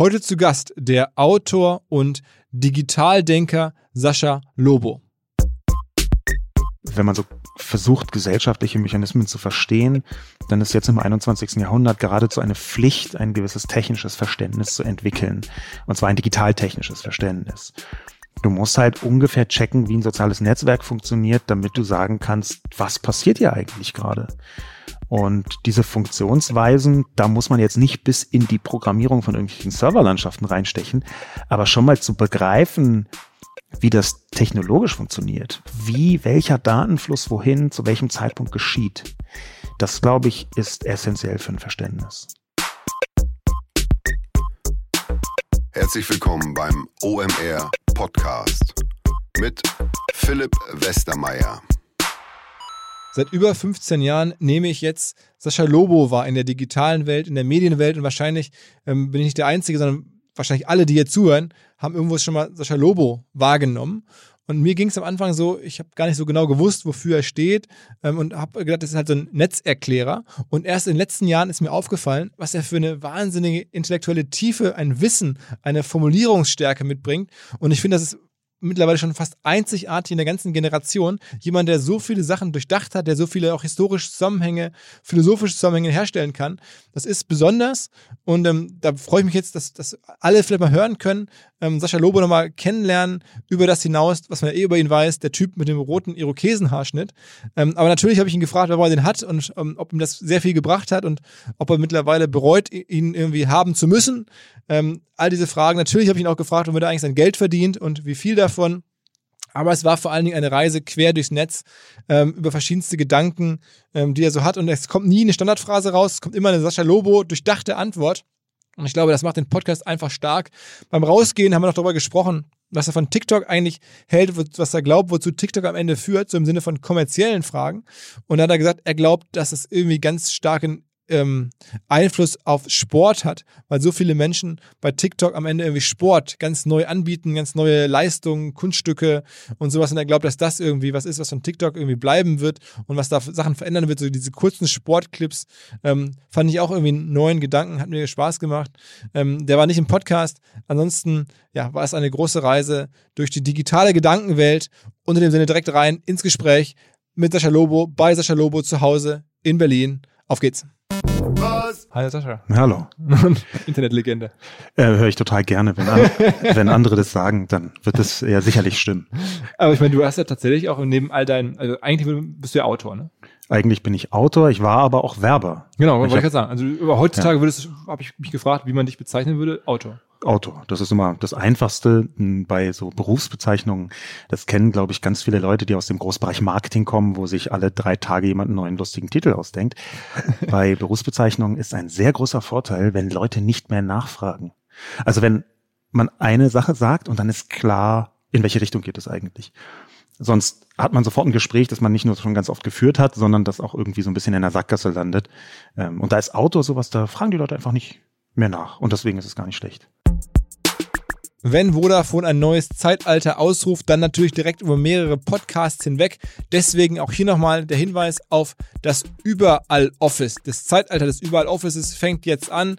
Heute zu Gast der Autor und Digitaldenker Sascha Lobo. Wenn man so versucht, gesellschaftliche Mechanismen zu verstehen, dann ist jetzt im 21. Jahrhundert geradezu eine Pflicht, ein gewisses technisches Verständnis zu entwickeln. Und zwar ein digitaltechnisches Verständnis. Du musst halt ungefähr checken, wie ein soziales Netzwerk funktioniert, damit du sagen kannst, was passiert hier eigentlich gerade. Und diese Funktionsweisen, da muss man jetzt nicht bis in die Programmierung von irgendwelchen Serverlandschaften reinstechen, aber schon mal zu begreifen, wie das technologisch funktioniert, wie welcher Datenfluss wohin, zu welchem Zeitpunkt geschieht. Das, glaube ich, ist essentiell für ein Verständnis. Herzlich willkommen beim OMR Podcast mit Philipp Westermeier. Seit über 15 Jahren nehme ich jetzt Sascha Lobo wahr in der digitalen Welt, in der Medienwelt und wahrscheinlich ähm, bin ich nicht der Einzige, sondern wahrscheinlich alle, die hier zuhören, haben irgendwo schon mal Sascha Lobo wahrgenommen. Und mir ging es am Anfang so, ich habe gar nicht so genau gewusst, wofür er steht ähm, und habe gedacht, das ist halt so ein Netzerklärer. Und erst in den letzten Jahren ist mir aufgefallen, was er für eine wahnsinnige intellektuelle Tiefe, ein Wissen, eine Formulierungsstärke mitbringt. Und ich finde, das ist mittlerweile schon fast einzigartig in der ganzen Generation. Jemand, der so viele Sachen durchdacht hat, der so viele auch historische Zusammenhänge, philosophische Zusammenhänge herstellen kann. Das ist besonders und ähm, da freue ich mich jetzt, dass, dass alle vielleicht mal hören können, ähm, Sascha Lobo nochmal kennenlernen, über das hinaus, was man eh über ihn weiß, der Typ mit dem roten Irokesenhaarschnitt. Ähm, aber natürlich habe ich ihn gefragt, warum er den hat und ähm, ob ihm das sehr viel gebracht hat und ob er mittlerweile bereut, ihn irgendwie haben zu müssen. Ähm, all diese Fragen. Natürlich habe ich ihn auch gefragt, womit er eigentlich sein Geld verdient und wie viel davon. Aber es war vor allen Dingen eine Reise quer durchs Netz ähm, über verschiedenste Gedanken, ähm, die er so hat. Und es kommt nie eine Standardphrase raus, es kommt immer eine Sascha Lobo durchdachte Antwort. Und ich glaube, das macht den Podcast einfach stark. Beim Rausgehen haben wir noch darüber gesprochen, was er von TikTok eigentlich hält, was er glaubt, wozu TikTok am Ende führt, so im Sinne von kommerziellen Fragen. Und dann hat er gesagt, er glaubt, dass es irgendwie ganz starken ähm, Einfluss auf Sport hat, weil so viele Menschen bei TikTok am Ende irgendwie Sport ganz neu anbieten, ganz neue Leistungen, Kunststücke und sowas. Und er glaubt, dass das irgendwie was ist, was von TikTok irgendwie bleiben wird und was da Sachen verändern wird. So diese kurzen Sportclips ähm, fand ich auch irgendwie einen neuen Gedanken, hat mir Spaß gemacht. Ähm, der war nicht im Podcast. Ansonsten ja, war es eine große Reise durch die digitale Gedankenwelt. Unter dem Sinne direkt rein ins Gespräch mit Sascha Lobo, bei Sascha Lobo zu Hause in Berlin. Auf geht's. Was? Hi Sascha. Hallo. Internetlegende. Äh, Höre ich total gerne. Wenn, an, wenn andere das sagen, dann wird das ja sicherlich stimmen. Aber ich meine, du hast ja tatsächlich auch neben all deinen, also eigentlich bist du ja Autor, ne? Eigentlich bin ich Autor, ich war aber auch Werber. Genau, wollte ich gerade sagen. Also heutzutage ja. würdest, habe ich mich gefragt, wie man dich bezeichnen würde, Autor. Autor. Das ist immer das Einfachste bei so Berufsbezeichnungen. Das kennen, glaube ich, ganz viele Leute, die aus dem Großbereich Marketing kommen, wo sich alle drei Tage jemand einen neuen lustigen Titel ausdenkt. bei Berufsbezeichnungen ist ein sehr großer Vorteil, wenn Leute nicht mehr nachfragen. Also wenn man eine Sache sagt und dann ist klar, in welche Richtung geht es eigentlich. Sonst hat man sofort ein Gespräch, das man nicht nur schon ganz oft geführt hat, sondern das auch irgendwie so ein bisschen in der Sackgasse landet. Ähm, und da ist Autor sowas, da fragen die Leute einfach nicht mehr nach. Und deswegen ist es gar nicht schlecht. Wenn Vodafone ein neues Zeitalter ausruft, dann natürlich direkt über mehrere Podcasts hinweg. Deswegen auch hier nochmal der Hinweis auf das Überall-Office. Das Zeitalter des Überall-Offices fängt jetzt an.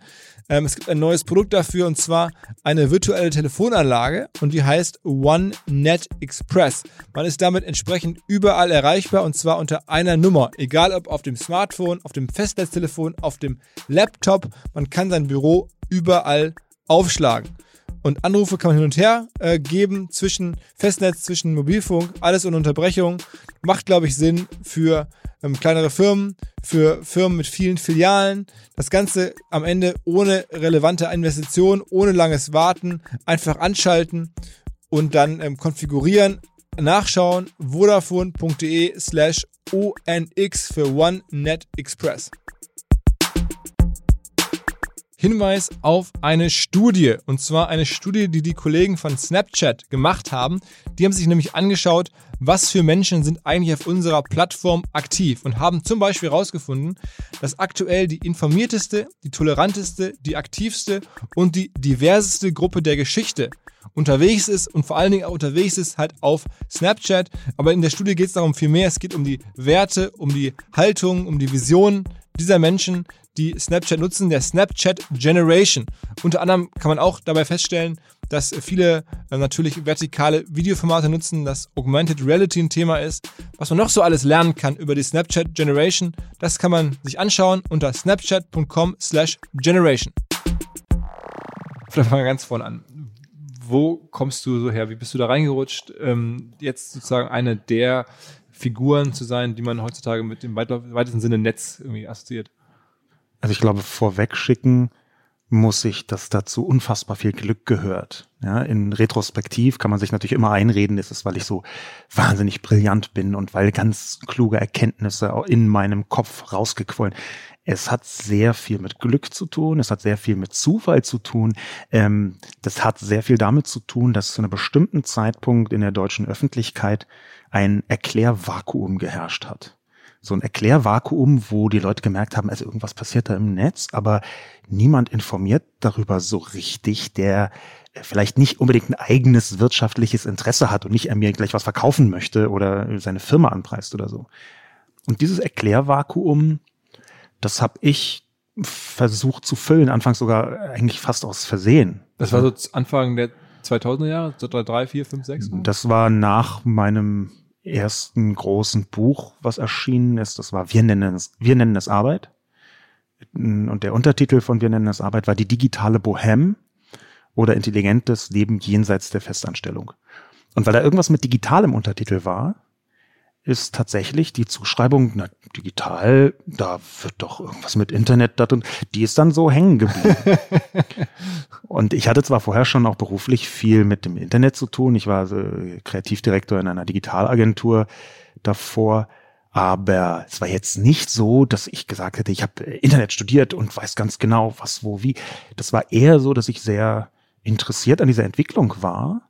Ähm, es gibt ein neues Produkt dafür und zwar eine virtuelle Telefonanlage und die heißt OneNet Express. Man ist damit entsprechend überall erreichbar und zwar unter einer Nummer. Egal ob auf dem Smartphone, auf dem Festnetztelefon, auf dem Laptop. Man kann sein Büro überall aufschlagen. Und Anrufe kann man hin und her äh, geben zwischen Festnetz, zwischen Mobilfunk, alles ohne Unterbrechung. Macht, glaube ich, Sinn für ähm, kleinere Firmen, für Firmen mit vielen Filialen. Das Ganze am Ende ohne relevante Investition, ohne langes Warten, einfach anschalten und dann ähm, konfigurieren, nachschauen, vodafone.de slash ONX für OneNet Express. Hinweis auf eine Studie. Und zwar eine Studie, die die Kollegen von Snapchat gemacht haben. Die haben sich nämlich angeschaut, was für Menschen sind eigentlich auf unserer Plattform aktiv und haben zum Beispiel herausgefunden, dass aktuell die informierteste, die toleranteste, die aktivste und die diverseste Gruppe der Geschichte unterwegs ist und vor allen Dingen auch unterwegs ist halt auf Snapchat. Aber in der Studie geht es darum viel mehr. Es geht um die Werte, um die Haltung, um die Visionen dieser Menschen, die Snapchat nutzen, der Snapchat Generation. Unter anderem kann man auch dabei feststellen, dass viele äh, natürlich vertikale Videoformate nutzen, dass Augmented Reality ein Thema ist. Was man noch so alles lernen kann über die Snapchat Generation, das kann man sich anschauen unter snapchat.com slash generation. Vielleicht fangen wir ganz vorne an. Wo kommst du so her? Wie bist du da reingerutscht? Ähm, jetzt sozusagen eine der Figuren zu sein, die man heutzutage mit dem weitesten Sinne Netz irgendwie assoziiert? Also ich glaube, vorweg schicken muss ich, dass dazu unfassbar viel Glück gehört. Ja, in Retrospektiv kann man sich natürlich immer einreden, ist es, weil ich so wahnsinnig brillant bin und weil ganz kluge Erkenntnisse in meinem Kopf rausgequollen. Es hat sehr viel mit Glück zu tun, es hat sehr viel mit Zufall zu tun. Ähm, das hat sehr viel damit zu tun, dass zu einem bestimmten Zeitpunkt in der deutschen Öffentlichkeit ein Erklärvakuum geherrscht hat so ein Erklärvakuum, wo die Leute gemerkt haben, also irgendwas passiert da im Netz, aber niemand informiert darüber so richtig, der vielleicht nicht unbedingt ein eigenes wirtschaftliches Interesse hat und nicht er mir gleich was verkaufen möchte oder seine Firma anpreist oder so. Und dieses Erklärvakuum, das habe ich versucht zu füllen, anfangs sogar eigentlich fast aus Versehen. Das war so Anfang der 2000er Jahre, so drei, vier, fünf, sechs? Das war nach meinem ersten großen Buch, was erschienen ist. Das war Wir nennen es, Wir nennen es Arbeit. Und der Untertitel von Wir nennen es Arbeit war die digitale Bohem oder intelligentes Leben jenseits der Festanstellung. Und weil da irgendwas mit digital im Untertitel war, ist tatsächlich die Zuschreibung, na, digital, da wird doch irgendwas mit Internet, dat und die ist dann so hängen geblieben. und ich hatte zwar vorher schon auch beruflich viel mit dem Internet zu tun. Ich war also Kreativdirektor in einer Digitalagentur davor. Aber es war jetzt nicht so, dass ich gesagt hätte, ich habe Internet studiert und weiß ganz genau, was, wo, wie. Das war eher so, dass ich sehr interessiert an dieser Entwicklung war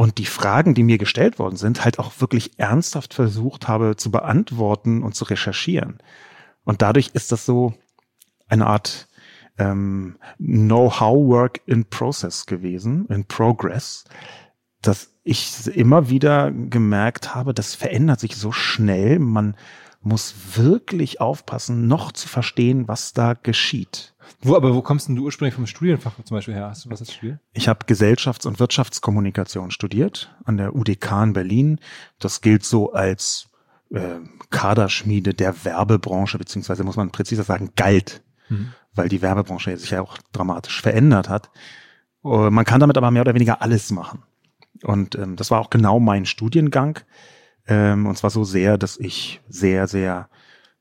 und die Fragen, die mir gestellt worden sind, halt auch wirklich ernsthaft versucht habe zu beantworten und zu recherchieren. Und dadurch ist das so eine Art ähm, Know-how-Work in Process gewesen, in Progress, dass ich immer wieder gemerkt habe, das verändert sich so schnell, man muss wirklich aufpassen, noch zu verstehen, was da geschieht. Wo, aber wo kommst denn du ursprünglich vom Studienfach zum Beispiel her? Hast du was als studiert? Ich habe Gesellschafts- und Wirtschaftskommunikation studiert an der UDK in Berlin. Das gilt so als äh, Kaderschmiede der Werbebranche, beziehungsweise muss man präziser sagen, galt, mhm. weil die Werbebranche sich ja auch dramatisch verändert hat. Uh, man kann damit aber mehr oder weniger alles machen. Und ähm, das war auch genau mein Studiengang. Ähm, und zwar so sehr, dass ich sehr, sehr,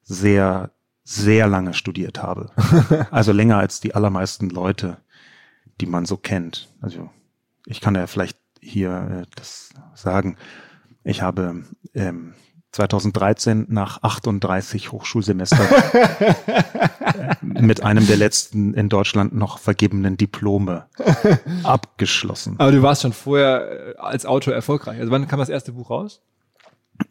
sehr sehr lange studiert habe. also länger als die allermeisten Leute, die man so kennt. Also ich kann ja vielleicht hier äh, das sagen. Ich habe ähm, 2013 nach 38 Hochschulsemester äh, mit einem der letzten in Deutschland noch vergebenen Diplome abgeschlossen. Aber du warst schon vorher äh, als Autor erfolgreich. Also wann kam das erste Buch raus?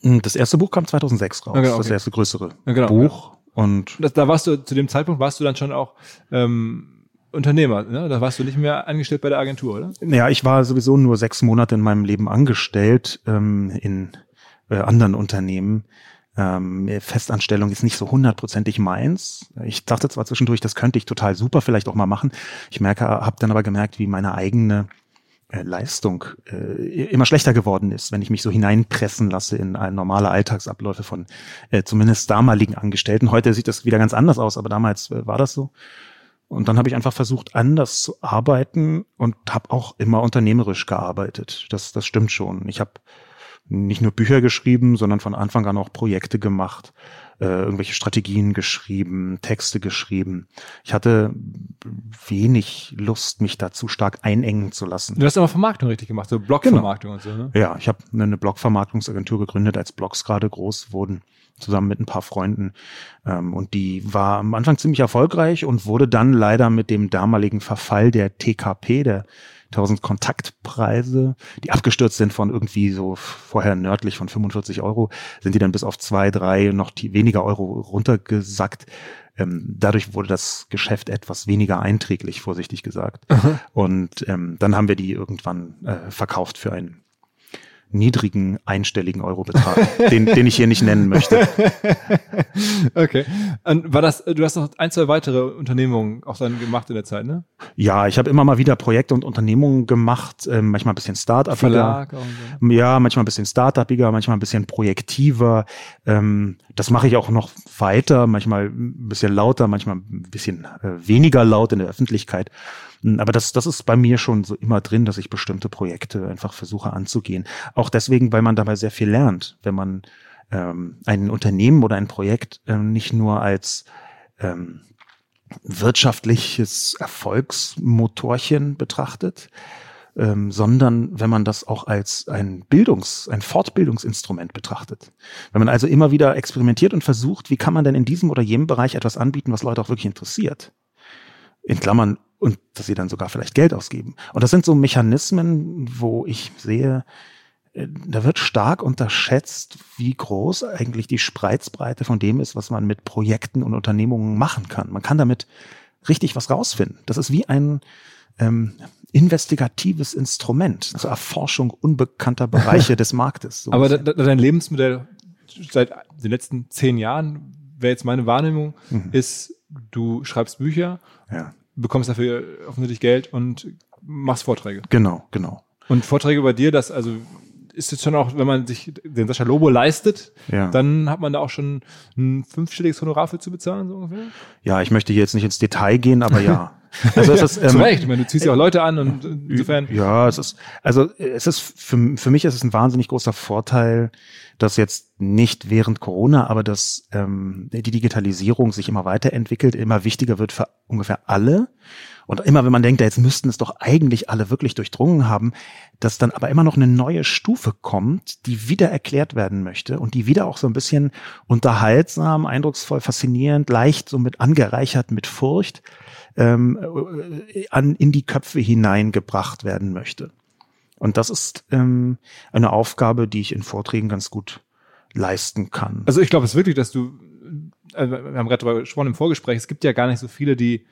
Das erste Buch kam 2006 raus. Okay, okay. Das erste größere ja, genau, Buch. Und das, da warst du, zu dem Zeitpunkt warst du dann schon auch ähm, Unternehmer, ne? Da warst du nicht mehr angestellt bei der Agentur, oder? Ja, ich war sowieso nur sechs Monate in meinem Leben angestellt ähm, in äh, anderen Unternehmen. Ähm, Festanstellung ist nicht so hundertprozentig meins. Ich dachte zwar zwischendurch, das könnte ich total super vielleicht auch mal machen. Ich merke, habe dann aber gemerkt, wie meine eigene Leistung äh, immer schlechter geworden ist, wenn ich mich so hineinpressen lasse in ein normale Alltagsabläufe von äh, zumindest damaligen Angestellten. Heute sieht das wieder ganz anders aus, aber damals äh, war das so. Und dann habe ich einfach versucht, anders zu arbeiten und habe auch immer unternehmerisch gearbeitet. Das, das stimmt schon. Ich habe nicht nur Bücher geschrieben, sondern von Anfang an auch Projekte gemacht äh, irgendwelche Strategien geschrieben, Texte geschrieben. Ich hatte wenig Lust, mich da zu stark einengen zu lassen. Du hast aber Vermarktung richtig gemacht, so Blogvermarktung genau. und so, ne? Ja, ich habe eine Blogvermarktungsagentur gegründet, als Blogs gerade groß wurden zusammen mit ein paar Freunden. Ähm, und die war am Anfang ziemlich erfolgreich und wurde dann leider mit dem damaligen Verfall der TKP, der 1000 Kontaktpreise, die abgestürzt sind von irgendwie so vorher nördlich von 45 Euro, sind die dann bis auf zwei, drei, noch die weniger Euro runtergesackt. Ähm, dadurch wurde das Geschäft etwas weniger einträglich, vorsichtig gesagt. Mhm. Und ähm, dann haben wir die irgendwann äh, verkauft für ein niedrigen einstelligen Eurobetrag, den, den ich hier nicht nennen möchte. okay. Und war das, du hast noch ein, zwei weitere Unternehmungen auch dann gemacht in der Zeit, ne? Ja, ich habe immer mal wieder Projekte und Unternehmungen gemacht, äh, manchmal ein bisschen Start-up. Verlag auch so. Ja, manchmal ein bisschen Start-upiger, manchmal ein bisschen projektiver. Ähm, das mache ich auch noch weiter, manchmal ein bisschen lauter, manchmal ein bisschen äh, weniger laut in der Öffentlichkeit. Aber das, das ist bei mir schon so immer drin, dass ich bestimmte Projekte einfach versuche anzugehen. Auch deswegen, weil man dabei sehr viel lernt, wenn man ähm, ein Unternehmen oder ein Projekt ähm, nicht nur als ähm, wirtschaftliches Erfolgsmotorchen betrachtet, ähm, sondern wenn man das auch als ein Bildungs-, ein Fortbildungsinstrument betrachtet. Wenn man also immer wieder experimentiert und versucht, wie kann man denn in diesem oder jenem Bereich etwas anbieten, was Leute auch wirklich interessiert. In Klammern und dass sie dann sogar vielleicht Geld ausgeben. Und das sind so Mechanismen, wo ich sehe, äh, da wird stark unterschätzt, wie groß eigentlich die Spreizbreite von dem ist, was man mit Projekten und Unternehmungen machen kann. Man kann damit richtig was rausfinden. Das ist wie ein ähm, investigatives Instrument zur Erforschung unbekannter Bereiche des Marktes. So Aber dein Lebensmodell seit den letzten zehn Jahren, wäre jetzt meine Wahrnehmung, mhm. ist, du schreibst Bücher, ja bekommst dafür offensichtlich Geld und machst Vorträge. Genau, genau. Und Vorträge bei dir, das also ist jetzt schon auch, wenn man sich den Sascha Lobo leistet, ja. dann hat man da auch schon ein fünfstelliges Honorar für zu bezahlen, so ungefähr? Ja, ich möchte hier jetzt nicht ins Detail gehen, aber ja. Also es ist, ähm, Zu Recht, ich meine, du ziehst ja auch Leute an und insofern. Ja, es ist, also es ist, für, für mich ist es ein wahnsinnig großer Vorteil, dass jetzt nicht während Corona, aber dass ähm, die Digitalisierung sich immer weiterentwickelt, immer wichtiger wird für ungefähr alle. Und immer wenn man denkt, ja, jetzt müssten es doch eigentlich alle wirklich durchdrungen haben, dass dann aber immer noch eine neue Stufe kommt, die wieder erklärt werden möchte und die wieder auch so ein bisschen unterhaltsam, eindrucksvoll, faszinierend, leicht so mit angereichert mit Furcht ähm, äh, an, in die Köpfe hineingebracht werden möchte. Und das ist ähm, eine Aufgabe, die ich in Vorträgen ganz gut leisten kann. Also ich glaube es wirklich, dass du, also wir haben gerade darüber gesprochen im Vorgespräch, es gibt ja gar nicht so viele, die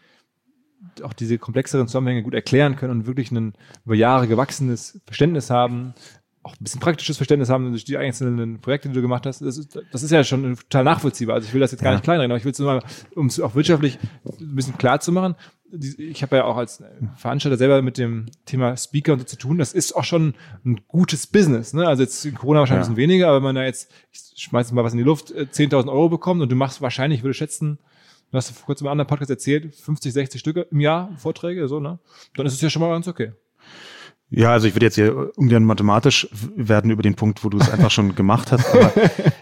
auch diese komplexeren Zusammenhänge gut erklären können und wirklich ein über Jahre gewachsenes Verständnis haben, auch ein bisschen praktisches Verständnis haben durch die einzelnen Projekte, die du gemacht hast. Das ist, das ist ja schon total nachvollziehbar. Also ich will das jetzt gar ja. nicht kleinreden, aber ich will es nur mal, um es auch wirtschaftlich ein bisschen klar zu machen. Ich habe ja auch als Veranstalter selber mit dem Thema Speaker und so zu tun. Das ist auch schon ein gutes Business. Ne? Also jetzt in Corona wahrscheinlich ja. ein bisschen weniger, aber wenn man da jetzt, ich schmeiß mal was in die Luft, 10.000 äh, Euro bekommt und du machst wahrscheinlich, ich würde schätzen, du hast vor kurzem im anderen Podcast erzählt, 50, 60 Stücke im Jahr Vorträge, so, ne? Dann ist es ja schon mal ganz okay. Ja, also ich würde jetzt hier ungern mathematisch werden über den Punkt, wo du es einfach schon gemacht hast, aber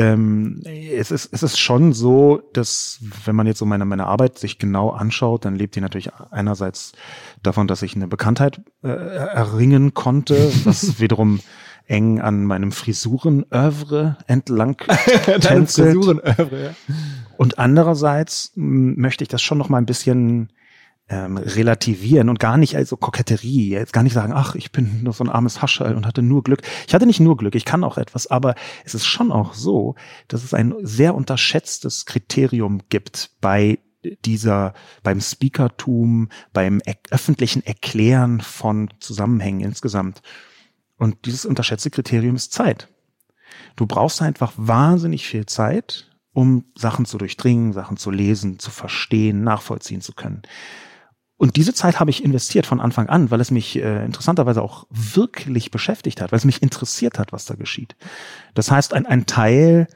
ähm, es, ist, es ist schon so, dass wenn man jetzt so meine, meine Arbeit sich genau anschaut, dann lebt die natürlich einerseits davon, dass ich eine Bekanntheit äh, erringen konnte, was wiederum eng an meinem Frisuren-Övre entlang tänzelt. Ja. Und andererseits möchte ich das schon noch mal ein bisschen ähm, relativieren und gar nicht also Koketterie, jetzt gar nicht sagen, ach, ich bin nur so ein armes Haschall und hatte nur Glück. Ich hatte nicht nur Glück, ich kann auch etwas, aber es ist schon auch so, dass es ein sehr unterschätztes Kriterium gibt bei dieser, beim Speakertum, beim er öffentlichen Erklären von Zusammenhängen insgesamt. Und dieses unterschätzte Kriterium ist Zeit. Du brauchst einfach wahnsinnig viel Zeit, um Sachen zu durchdringen, Sachen zu lesen, zu verstehen, nachvollziehen zu können. Und diese Zeit habe ich investiert von Anfang an, weil es mich äh, interessanterweise auch wirklich beschäftigt hat, weil es mich interessiert hat, was da geschieht. Das heißt, ein, ein Teil,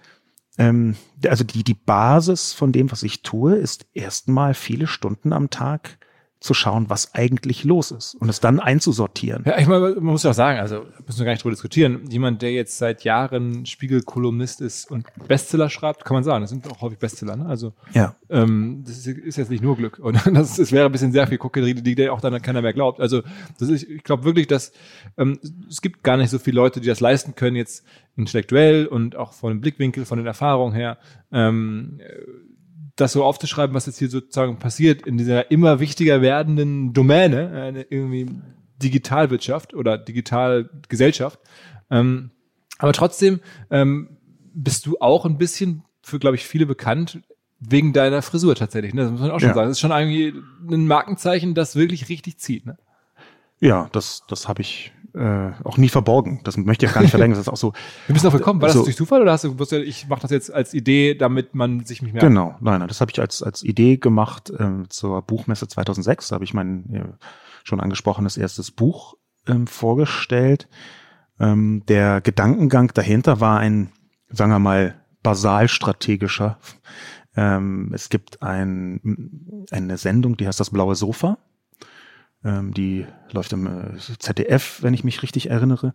ähm, also die, die Basis von dem, was ich tue, ist erstmal viele Stunden am Tag zu schauen, was eigentlich los ist und es dann einzusortieren. Ja, ich meine, man muss ja auch sagen, also müssen wir gar nicht drüber diskutieren. Jemand, der jetzt seit Jahren Spiegel-Kolumnist ist und Bestseller schreibt, kann man sagen, das sind auch häufig Bestseller. Ne? Also ja. ähm, das ist, jetzt nicht nur Glück und das, das wäre ein bisschen sehr viel Koketterie, die der auch dann keiner mehr glaubt. Also das ist, ich glaube wirklich, dass ähm, es gibt gar nicht so viele Leute, die das leisten können jetzt intellektuell und auch von dem Blickwinkel, von den Erfahrungen her. Ähm, das so aufzuschreiben, was jetzt hier sozusagen passiert in dieser immer wichtiger werdenden Domäne, eine irgendwie Digitalwirtschaft oder Digitalgesellschaft. Ähm, aber trotzdem ähm, bist du auch ein bisschen für, glaube ich, viele bekannt wegen deiner Frisur tatsächlich. Ne? Das muss man auch schon ja. sagen. Das ist schon irgendwie ein Markenzeichen, das wirklich richtig zieht. Ne? Ja, das, das habe ich äh, auch nie verborgen. Das möchte ich gar nicht verlängern. Das ist auch so. Wir müssen darauf gekommen. War das so, durch Zufall oder hast du gewusst, ich mache das jetzt als Idee, damit man sich mich mehr. Genau, nein, nein, das habe ich als als Idee gemacht äh, zur Buchmesse 2006. Da habe ich mein äh, schon angesprochenes erstes Buch ähm, vorgestellt. Ähm, der Gedankengang dahinter war ein, sagen wir mal, basalstrategischer. Ähm, es gibt ein, eine Sendung, die heißt das blaue Sofa. Ähm, die läuft im äh, ZDF, wenn ich mich richtig erinnere.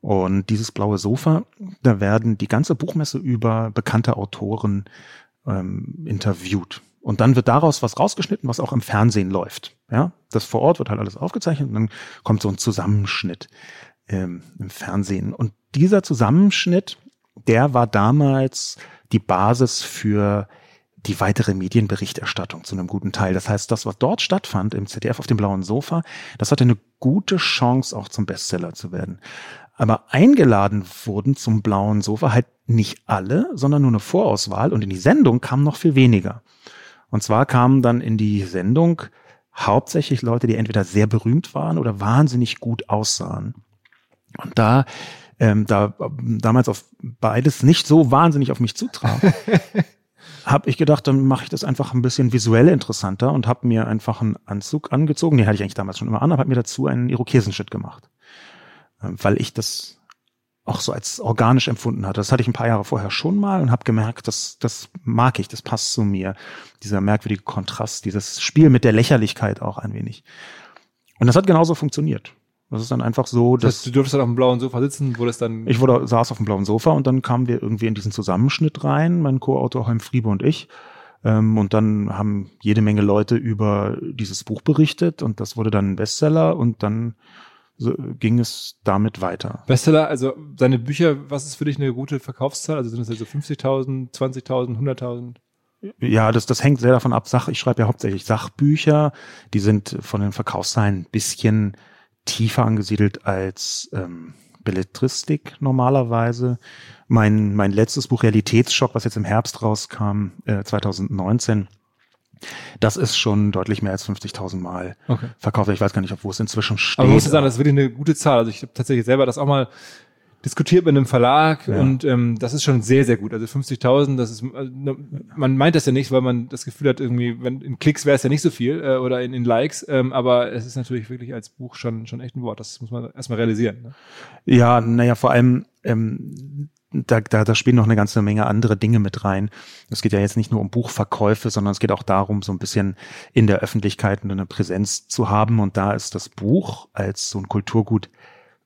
Und dieses blaue Sofa, da werden die ganze Buchmesse über bekannte Autoren ähm, interviewt. Und dann wird daraus was rausgeschnitten, was auch im Fernsehen läuft. Ja, das vor Ort wird halt alles aufgezeichnet und dann kommt so ein Zusammenschnitt ähm, im Fernsehen. Und dieser Zusammenschnitt, der war damals die Basis für die weitere Medienberichterstattung zu einem guten Teil. Das heißt, das, was dort stattfand im ZDF auf dem blauen Sofa, das hatte eine gute Chance, auch zum Bestseller zu werden. Aber eingeladen wurden zum blauen Sofa halt nicht alle, sondern nur eine Vorauswahl und in die Sendung kamen noch viel weniger. Und zwar kamen dann in die Sendung hauptsächlich Leute, die entweder sehr berühmt waren oder wahnsinnig gut aussahen. Und da ähm, da damals auf beides nicht so wahnsinnig auf mich zutraf, habe ich gedacht, dann mache ich das einfach ein bisschen visuell interessanter und habe mir einfach einen Anzug angezogen. Den hatte ich eigentlich damals schon immer an, aber habe mir dazu einen Irokesenschnitt gemacht, ähm, weil ich das auch so als organisch empfunden hatte. Das hatte ich ein paar Jahre vorher schon mal und habe gemerkt, dass das mag ich, das passt zu mir. Dieser merkwürdige Kontrast, dieses Spiel mit der Lächerlichkeit auch ein wenig. Und das hat genauso funktioniert. Das ist dann einfach so, dass. Das heißt, du durftest dann auf dem blauen Sofa sitzen, wo das dann. Ich wurde, saß auf dem blauen Sofa und dann kamen wir irgendwie in diesen Zusammenschnitt rein, mein Co-Autor Heim Friebe und ich. Ähm, und dann haben jede Menge Leute über dieses Buch berichtet und das wurde dann ein Bestseller und dann so ging es damit weiter. Bestseller, also seine Bücher, was ist für dich eine gute Verkaufszahl? Also sind das also 50.000, 20.000, 100.000? Ja, das, das hängt sehr davon ab. Sach, ich schreibe ja hauptsächlich Sachbücher. Die sind von den Verkaufszahlen ein bisschen tiefer angesiedelt als ähm, Belletristik normalerweise. Mein, mein letztes Buch Realitätsschock, was jetzt im Herbst rauskam, äh, 2019, das ist schon deutlich mehr als 50.000 Mal okay. verkauft. Ich weiß gar nicht, ob wo es inzwischen steht. Aber man muss sagen, das ist wirklich eine gute Zahl. Also ich habe tatsächlich selber das auch mal diskutiert mit einem Verlag ja. und ähm, das ist schon sehr, sehr gut. Also 50.000, das ist, äh, man meint das ja nicht, weil man das Gefühl hat, irgendwie, wenn in Klicks wäre es ja nicht so viel äh, oder in, in Likes, ähm, aber es ist natürlich wirklich als Buch schon, schon echt ein Wort. Das muss man erstmal realisieren. Ne? Ja, naja, vor allem, ähm, da, da, da spielen noch eine ganze Menge andere Dinge mit rein. Es geht ja jetzt nicht nur um Buchverkäufe, sondern es geht auch darum, so ein bisschen in der Öffentlichkeit eine Präsenz zu haben. Und da ist das Buch als so ein Kulturgut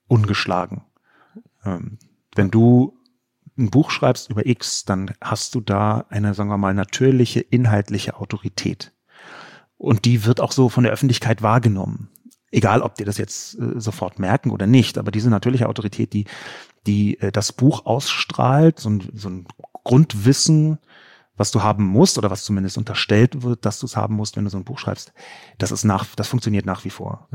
ungeschlagen. Ähm, wenn du ein Buch schreibst über X, dann hast du da eine, sagen wir mal, natürliche inhaltliche Autorität. Und die wird auch so von der Öffentlichkeit wahrgenommen. Egal, ob die das jetzt äh, sofort merken oder nicht, aber diese natürliche Autorität, die, die äh, das Buch ausstrahlt, so ein, so ein Grundwissen, was du haben musst oder was zumindest unterstellt wird, dass du es haben musst, wenn du so ein Buch schreibst, das ist nach, das funktioniert nach wie vor.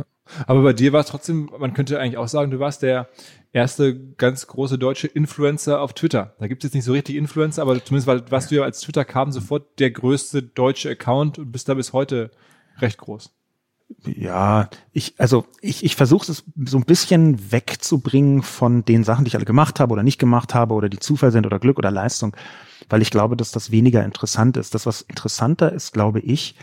Aber bei dir war es trotzdem, man könnte eigentlich auch sagen, du warst der erste ganz große deutsche Influencer auf Twitter. Da gibt es jetzt nicht so richtig Influencer, aber zumindest warst du ja als Twitter kam sofort der größte deutsche Account und bist da bis heute recht groß. Ja, ich, also ich, ich versuche es so ein bisschen wegzubringen von den Sachen, die ich alle gemacht habe oder nicht gemacht habe oder die Zufall sind oder Glück oder Leistung weil ich glaube, dass das weniger interessant ist. Das, was interessanter ist, glaube ich,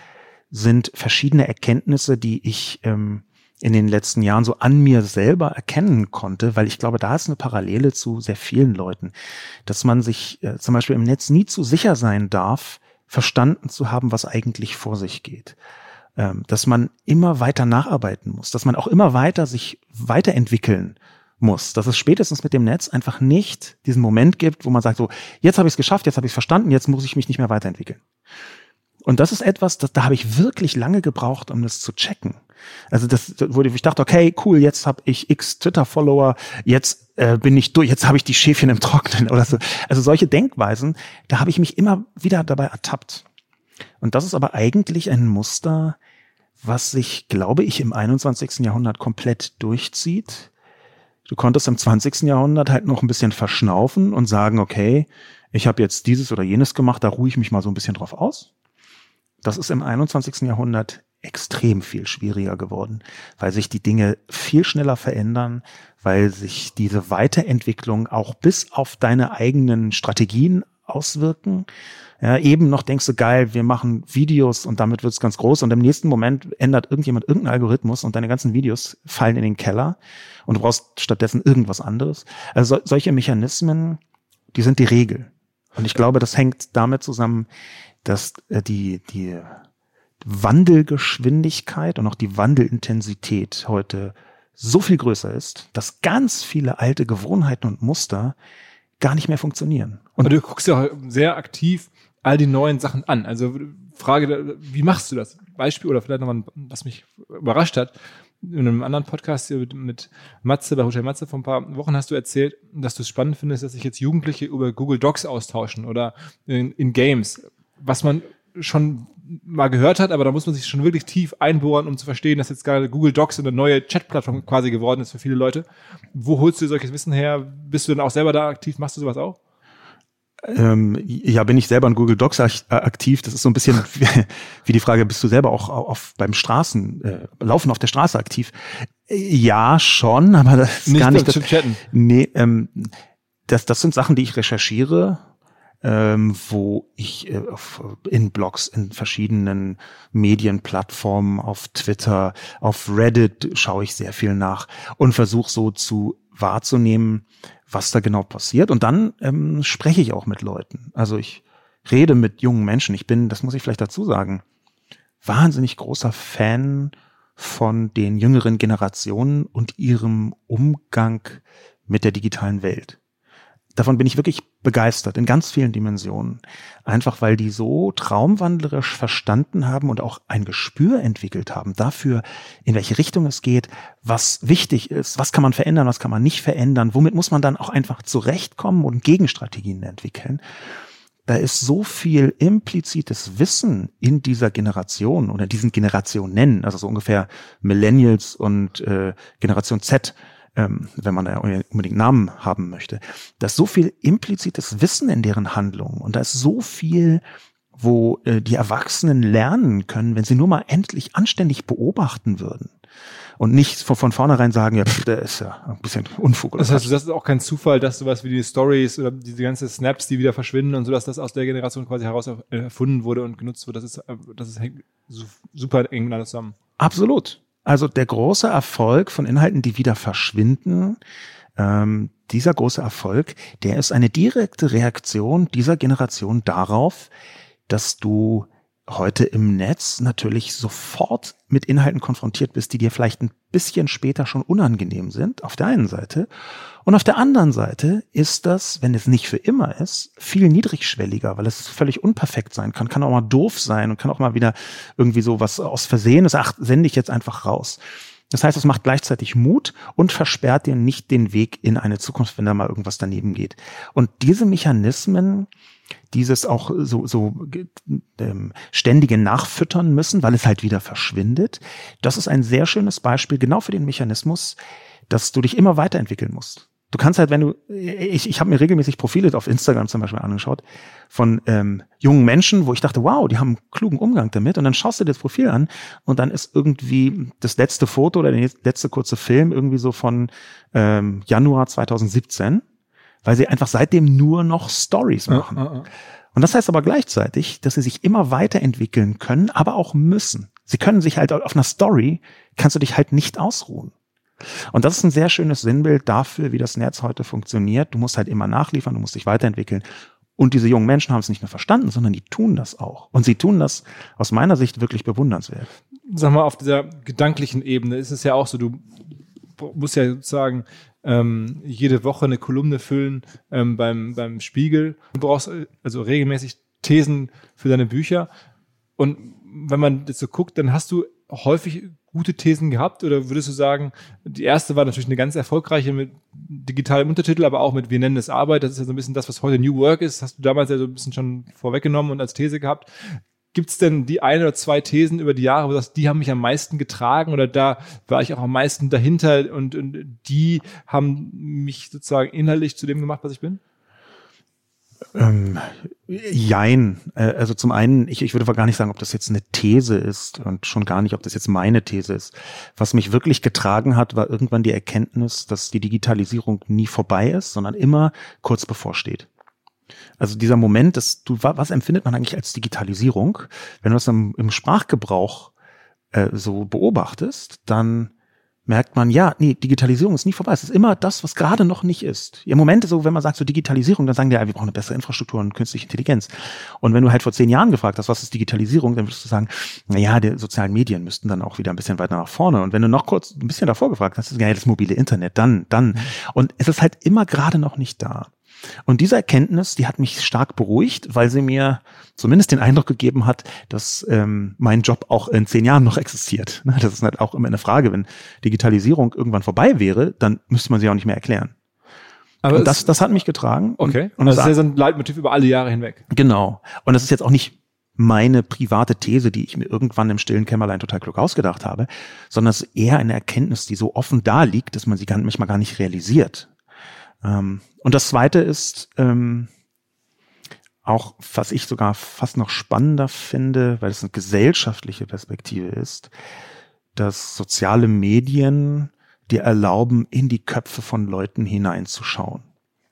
sind verschiedene Erkenntnisse, die ich ähm, in den letzten Jahren so an mir selber erkennen konnte, weil ich glaube, da ist eine Parallele zu sehr vielen Leuten, dass man sich äh, zum Beispiel im Netz nie zu sicher sein darf, verstanden zu haben, was eigentlich vor sich geht. Ähm, dass man immer weiter nacharbeiten muss, dass man auch immer weiter sich weiterentwickeln muss. Dass es spätestens mit dem Netz einfach nicht diesen Moment gibt, wo man sagt, so, jetzt habe ich es geschafft, jetzt habe ich es verstanden, jetzt muss ich mich nicht mehr weiterentwickeln. Und das ist etwas, das, da habe ich wirklich lange gebraucht, um das zu checken. Also das wurde, ich dachte, okay, cool, jetzt habe ich x Twitter-Follower, jetzt äh, bin ich durch, jetzt habe ich die Schäfchen im Trocknen oder so. Also solche Denkweisen, da habe ich mich immer wieder dabei ertappt. Und das ist aber eigentlich ein Muster, was sich, glaube ich, im 21. Jahrhundert komplett durchzieht Du konntest im 20. Jahrhundert halt noch ein bisschen verschnaufen und sagen, okay, ich habe jetzt dieses oder jenes gemacht, da ruhe ich mich mal so ein bisschen drauf aus. Das ist im 21. Jahrhundert extrem viel schwieriger geworden, weil sich die Dinge viel schneller verändern, weil sich diese Weiterentwicklung auch bis auf deine eigenen Strategien auswirken. Ja, eben noch denkst du, geil, wir machen Videos und damit wird's ganz groß und im nächsten Moment ändert irgendjemand irgendeinen Algorithmus und deine ganzen Videos fallen in den Keller und du brauchst stattdessen irgendwas anderes. Also solche Mechanismen, die sind die Regel. Und ich glaube, das hängt damit zusammen, dass äh, die, die Wandelgeschwindigkeit und auch die Wandelintensität heute so viel größer ist, dass ganz viele alte Gewohnheiten und Muster gar nicht mehr funktionieren. Und Aber du guckst ja sehr aktiv all die neuen Sachen an. Also Frage, wie machst du das? Beispiel oder vielleicht nochmal, was mich überrascht hat. In einem anderen Podcast mit Matze, bei Hotel Matze vor ein paar Wochen hast du erzählt, dass du es spannend findest, dass sich jetzt Jugendliche über Google Docs austauschen oder in, in Games. Was man schon mal gehört hat, aber da muss man sich schon wirklich tief einbohren, um zu verstehen, dass jetzt gerade Google Docs eine neue Chat-Plattform quasi geworden ist für viele Leute. Wo holst du solches Wissen her? Bist du denn auch selber da aktiv? Machst du sowas auch? Ähm, ja, bin ich selber in Google Docs aktiv. Das ist so ein bisschen wie, die Frage, bist du selber auch auf, beim Straßen, äh, Laufen auf der Straße aktiv? Ja, schon, aber das ist nicht gar nicht. Das, chatten. Nee, ähm, das, das sind Sachen, die ich recherchiere ähm, wo ich äh, auf, in Blogs, in verschiedenen Medienplattformen, auf Twitter, auf Reddit schaue ich sehr viel nach und versuche so zu wahrzunehmen, was da genau passiert. Und dann ähm, spreche ich auch mit Leuten. Also ich rede mit jungen Menschen. Ich bin, das muss ich vielleicht dazu sagen, wahnsinnig großer Fan von den jüngeren Generationen und ihrem Umgang mit der digitalen Welt davon bin ich wirklich begeistert in ganz vielen Dimensionen. Einfach weil die so traumwandlerisch verstanden haben und auch ein Gespür entwickelt haben dafür, in welche Richtung es geht, was wichtig ist, was kann man verändern, was kann man nicht verändern, womit muss man dann auch einfach zurechtkommen und Gegenstrategien entwickeln. Da ist so viel implizites Wissen in dieser Generation oder diesen Generationen, also so ungefähr Millennials und äh, Generation Z, ähm, wenn man da unbedingt Namen haben möchte, da ist so viel implizites Wissen in deren Handlungen und da ist so viel, wo äh, die Erwachsenen lernen können, wenn sie nur mal endlich anständig beobachten würden und nicht von, von vornherein sagen, ja, der ist ja ein bisschen Unfug. Das heißt, das ist auch kein Zufall, dass sowas wie die Stories oder diese ganzen Snaps, die wieder verschwinden und so, dass das aus der Generation quasi heraus erfunden wurde und genutzt wurde. Das ist, äh, das ist hängt super eng miteinander zusammen. Absolut. Also der große Erfolg von Inhalten, die wieder verschwinden, ähm, dieser große Erfolg, der ist eine direkte Reaktion dieser Generation darauf, dass du heute im Netz natürlich sofort mit Inhalten konfrontiert bist, die dir vielleicht ein bisschen später schon unangenehm sind, auf der einen Seite. Und auf der anderen Seite ist das, wenn es nicht für immer ist, viel niedrigschwelliger, weil es völlig unperfekt sein kann, kann auch mal doof sein und kann auch mal wieder irgendwie so was aus Versehen ist, ach, sende ich jetzt einfach raus. Das heißt, es macht gleichzeitig Mut und versperrt dir nicht den Weg in eine Zukunft, wenn da mal irgendwas daneben geht. Und diese Mechanismen, dieses auch so, so ähm, ständige Nachfüttern müssen, weil es halt wieder verschwindet. Das ist ein sehr schönes Beispiel genau für den Mechanismus, dass du dich immer weiterentwickeln musst. Du kannst halt, wenn du, ich, ich habe mir regelmäßig Profile auf Instagram zum Beispiel angeschaut von ähm, jungen Menschen, wo ich dachte, wow, die haben einen klugen Umgang damit. Und dann schaust du dir das Profil an und dann ist irgendwie das letzte Foto oder der letzte kurze Film irgendwie so von ähm, Januar 2017 weil sie einfach seitdem nur noch Stories machen. Ja, ja, ja. Und das heißt aber gleichzeitig, dass sie sich immer weiterentwickeln können, aber auch müssen. Sie können sich halt auf einer Story, kannst du dich halt nicht ausruhen. Und das ist ein sehr schönes Sinnbild dafür, wie das Netz heute funktioniert. Du musst halt immer nachliefern, du musst dich weiterentwickeln. Und diese jungen Menschen haben es nicht nur verstanden, sondern die tun das auch. Und sie tun das aus meiner Sicht wirklich bewundernswert. Sag mal, auf dieser gedanklichen Ebene ist es ja auch so, du musst ja sozusagen ähm, jede Woche eine Kolumne füllen ähm, beim, beim Spiegel. Du brauchst äh, also regelmäßig Thesen für deine Bücher. Und wenn man das so guckt, dann hast du häufig gute Thesen gehabt oder würdest du sagen, die erste war natürlich eine ganz erfolgreiche mit digitalem Untertitel, aber auch mit Wir nennen es Arbeit. Das ist ja so ein bisschen das, was heute New Work ist. Das hast du damals ja so ein bisschen schon vorweggenommen und als These gehabt. Gibt es denn die eine oder zwei Thesen über die Jahre, wo du sagst, die haben mich am meisten getragen oder da war ich auch am meisten dahinter und, und die haben mich sozusagen inhaltlich zu dem gemacht, was ich bin? Ähm, jein. Äh, also zum einen, ich, ich würde gar nicht sagen, ob das jetzt eine These ist und schon gar nicht, ob das jetzt meine These ist. Was mich wirklich getragen hat, war irgendwann die Erkenntnis, dass die Digitalisierung nie vorbei ist, sondern immer kurz bevorsteht. Also dieser Moment, dass du, was empfindet man eigentlich als Digitalisierung? Wenn du das im, im Sprachgebrauch äh, so beobachtest, dann merkt man, ja, nee, Digitalisierung ist nie vorbei. Es ist immer das, was gerade noch nicht ist. Im Moment so, wenn man sagt so Digitalisierung, dann sagen die, ja, wir brauchen eine bessere Infrastruktur und künstliche Intelligenz. Und wenn du halt vor zehn Jahren gefragt hast, was ist Digitalisierung, dann würdest du sagen, na ja, die sozialen Medien müssten dann auch wieder ein bisschen weiter nach vorne. Und wenn du noch kurz ein bisschen davor gefragt hast, ja, das mobile Internet, dann, dann. Und es ist halt immer gerade noch nicht da. Und diese Erkenntnis, die hat mich stark beruhigt, weil sie mir zumindest den Eindruck gegeben hat, dass ähm, mein Job auch in zehn Jahren noch existiert. Das ist halt auch immer eine Frage, wenn Digitalisierung irgendwann vorbei wäre, dann müsste man sie auch nicht mehr erklären. Aber und das, das hat mich getragen. Okay. Und, und das, das ist ja so ein Leitmotiv über alle Jahre hinweg. Genau. Und das ist jetzt auch nicht meine private These, die ich mir irgendwann im stillen Kämmerlein total klug ausgedacht habe, sondern es ist eher eine Erkenntnis, die so offen da liegt, dass man sie gar, manchmal gar nicht realisiert. Ähm, und das Zweite ist ähm, auch, was ich sogar fast noch spannender finde, weil es eine gesellschaftliche Perspektive ist, dass soziale Medien dir erlauben, in die Köpfe von Leuten hineinzuschauen.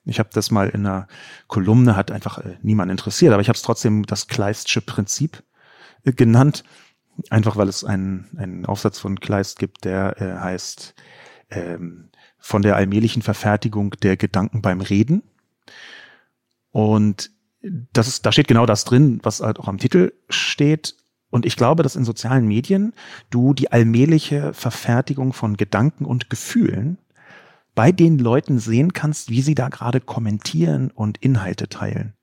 Ich habe das mal in einer Kolumne, hat einfach äh, niemand interessiert, aber ich habe es trotzdem das Kleistsche Prinzip äh, genannt, einfach weil es einen, einen Aufsatz von Kleist gibt, der äh, heißt ähm, von der allmählichen Verfertigung der Gedanken beim Reden. Und das ist, da steht genau das drin, was halt auch am Titel steht. Und ich glaube, dass in sozialen Medien du die allmähliche Verfertigung von Gedanken und Gefühlen bei den Leuten sehen kannst, wie sie da gerade kommentieren und Inhalte teilen.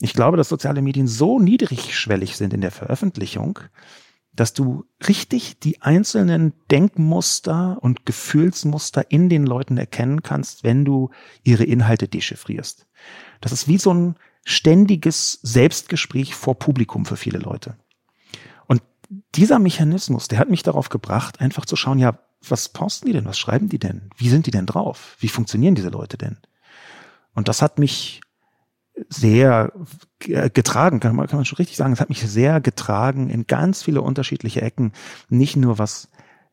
Ich glaube, dass soziale Medien so niedrigschwellig sind in der Veröffentlichung, dass du richtig die einzelnen Denkmuster und Gefühlsmuster in den Leuten erkennen kannst, wenn du ihre Inhalte dechiffrierst. Das ist wie so ein ständiges Selbstgespräch vor Publikum für viele Leute. Und dieser Mechanismus, der hat mich darauf gebracht, einfach zu schauen, ja, was posten die denn? Was schreiben die denn? Wie sind die denn drauf? Wie funktionieren diese Leute denn? Und das hat mich sehr getragen, kann man, kann man schon richtig sagen. Es hat mich sehr getragen in ganz viele unterschiedliche Ecken. Nicht nur was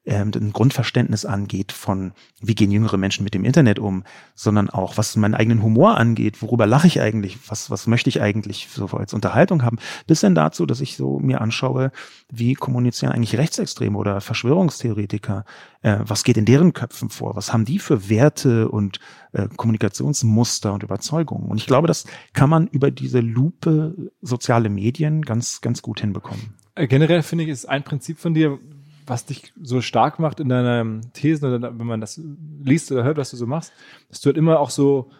ähm, ein Grundverständnis angeht von, wie gehen jüngere Menschen mit dem Internet um, sondern auch, was meinen eigenen Humor angeht, worüber lache ich eigentlich, was, was möchte ich eigentlich so als Unterhaltung haben, bis dann dazu, dass ich so mir anschaue, wie kommunizieren eigentlich Rechtsextreme oder Verschwörungstheoretiker, äh, was geht in deren Köpfen vor, was haben die für Werte und äh, Kommunikationsmuster und Überzeugungen. Und ich glaube, das kann man über diese Lupe soziale Medien ganz, ganz gut hinbekommen. Äh, generell finde ich, ist ein Prinzip von dir, was dich so stark macht in deiner Thesen oder wenn man das liest oder hört, was du so machst, dass du halt immer auch so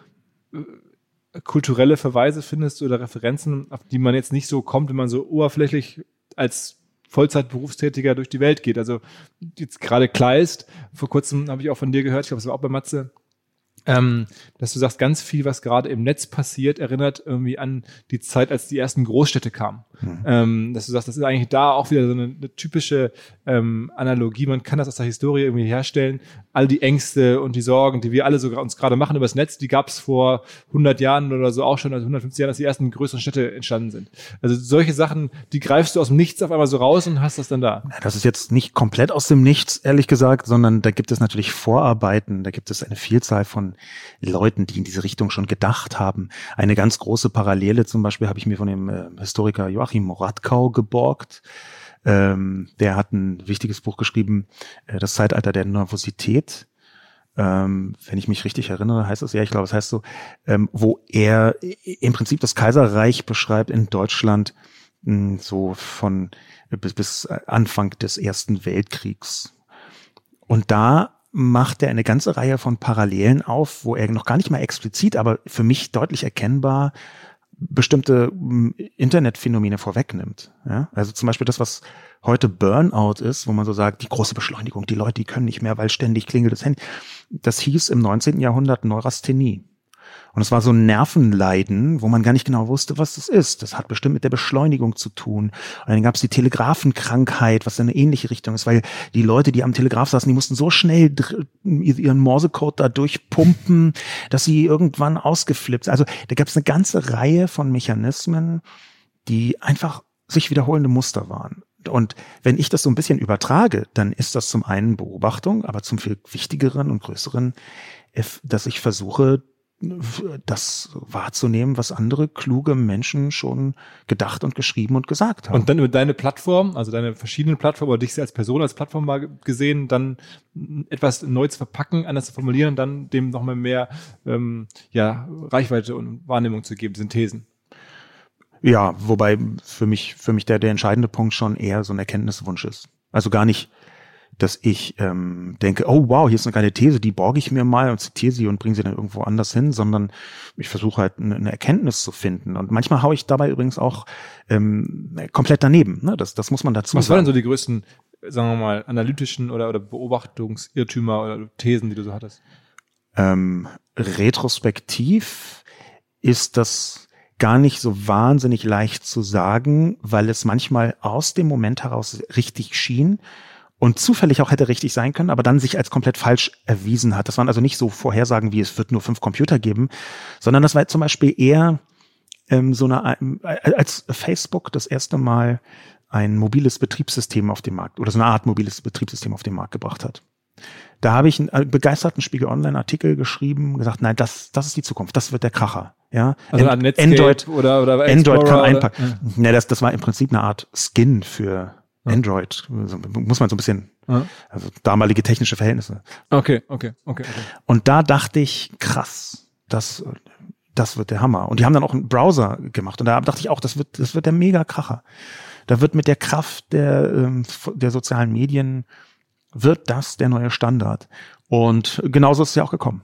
äh, kulturelle Verweise findest oder Referenzen, auf die man jetzt nicht so kommt, wenn man so oberflächlich als Vollzeitberufstätiger durch die Welt geht. Also jetzt gerade Kleist, vor kurzem habe ich auch von dir gehört, ich glaube, es war auch bei Matze, ähm, dass du sagst, ganz viel, was gerade im Netz passiert, erinnert irgendwie an die Zeit, als die ersten Großstädte kamen. Mhm. Ähm, dass du sagst, das ist eigentlich da auch wieder so eine, eine typische ähm, Analogie. Man kann das aus der Historie irgendwie herstellen. All die Ängste und die Sorgen, die wir alle so uns gerade machen übers Netz, die gab es vor 100 Jahren oder so auch schon, also 150 Jahren, als die ersten größeren Städte entstanden sind. Also solche Sachen, die greifst du aus dem Nichts auf einmal so raus und hast das dann da. Das ist jetzt nicht komplett aus dem Nichts, ehrlich gesagt, sondern da gibt es natürlich Vorarbeiten, da gibt es eine Vielzahl von Leuten, die in diese Richtung schon gedacht haben. Eine ganz große Parallele zum Beispiel habe ich mir von dem äh, Historiker Joachim Moratkau geborgt. Ähm, der hat ein wichtiges Buch geschrieben, äh, Das Zeitalter der Nervosität. Ähm, wenn ich mich richtig erinnere, heißt es ja, ich glaube, es heißt so, ähm, wo er im Prinzip das Kaiserreich beschreibt in Deutschland hm, so von bis, bis Anfang des Ersten Weltkriegs. Und da macht er eine ganze Reihe von Parallelen auf, wo er noch gar nicht mal explizit, aber für mich deutlich erkennbar bestimmte hm, Internetphänomene vorwegnimmt. Ja? Also zum Beispiel das, was heute Burnout ist, wo man so sagt, die große Beschleunigung, die Leute, die können nicht mehr, weil ständig klingelt das Handy. Das hieß im 19. Jahrhundert Neurasthenie. Und es war so ein Nervenleiden, wo man gar nicht genau wusste, was das ist. Das hat bestimmt mit der Beschleunigung zu tun. Und dann gab es die Telegrafenkrankheit, was in eine ähnliche Richtung ist, weil die Leute, die am Telegraph saßen, die mussten so schnell ihren Morsecode da durchpumpen, dass sie irgendwann ausgeflippt. Also da gab es eine ganze Reihe von Mechanismen, die einfach sich wiederholende Muster waren. Und wenn ich das so ein bisschen übertrage, dann ist das zum einen Beobachtung, aber zum viel wichtigeren und größeren, dass ich versuche, das wahrzunehmen, was andere kluge Menschen schon gedacht und geschrieben und gesagt haben. Und dann über deine Plattform, also deine verschiedenen Plattformen oder dich als Person als Plattform mal gesehen, dann etwas neu zu verpacken, anders zu formulieren dann dem nochmal mehr ähm, ja, Reichweite und Wahrnehmung zu geben, Synthesen. Ja, wobei für mich, für mich der, der entscheidende Punkt schon eher so ein Erkenntniswunsch ist. Also gar nicht dass ich ähm, denke, oh wow, hier ist eine geile These, die borge ich mir mal und zitiere sie und bringe sie dann irgendwo anders hin, sondern ich versuche halt eine, eine Erkenntnis zu finden. Und manchmal haue ich dabei übrigens auch ähm, komplett daneben. Ne? Das, das muss man dazu Was sagen. waren denn so die größten, sagen wir mal, analytischen oder, oder Beobachtungsirrtümer oder Thesen, die du so hattest? Ähm, retrospektiv ist das gar nicht so wahnsinnig leicht zu sagen, weil es manchmal aus dem Moment heraus richtig schien und zufällig auch hätte richtig sein können, aber dann sich als komplett falsch erwiesen hat. Das waren also nicht so Vorhersagen wie es wird nur fünf Computer geben, sondern das war zum Beispiel eher ähm, so eine, äh, als Facebook das erste Mal ein mobiles Betriebssystem auf den Markt oder so eine Art mobiles Betriebssystem auf den Markt gebracht hat. Da habe ich einen äh, begeisterten Spiegel Online Artikel geschrieben, gesagt, nein, das, das ist die Zukunft, das wird der Kracher. Ja, also Android oder, oder Android kann einpacken. Ja. ja, das, das war im Prinzip eine Art Skin für Android, muss man so ein bisschen, ja. also damalige technische Verhältnisse. Okay, okay, okay, okay. Und da dachte ich, krass, das, das wird der Hammer. Und die haben dann auch einen Browser gemacht. Und da dachte ich auch, das wird, das wird der Mega-Kracher. Da wird mit der Kraft der, ähm, der sozialen Medien, wird das der neue Standard. Und genauso ist es ja auch gekommen.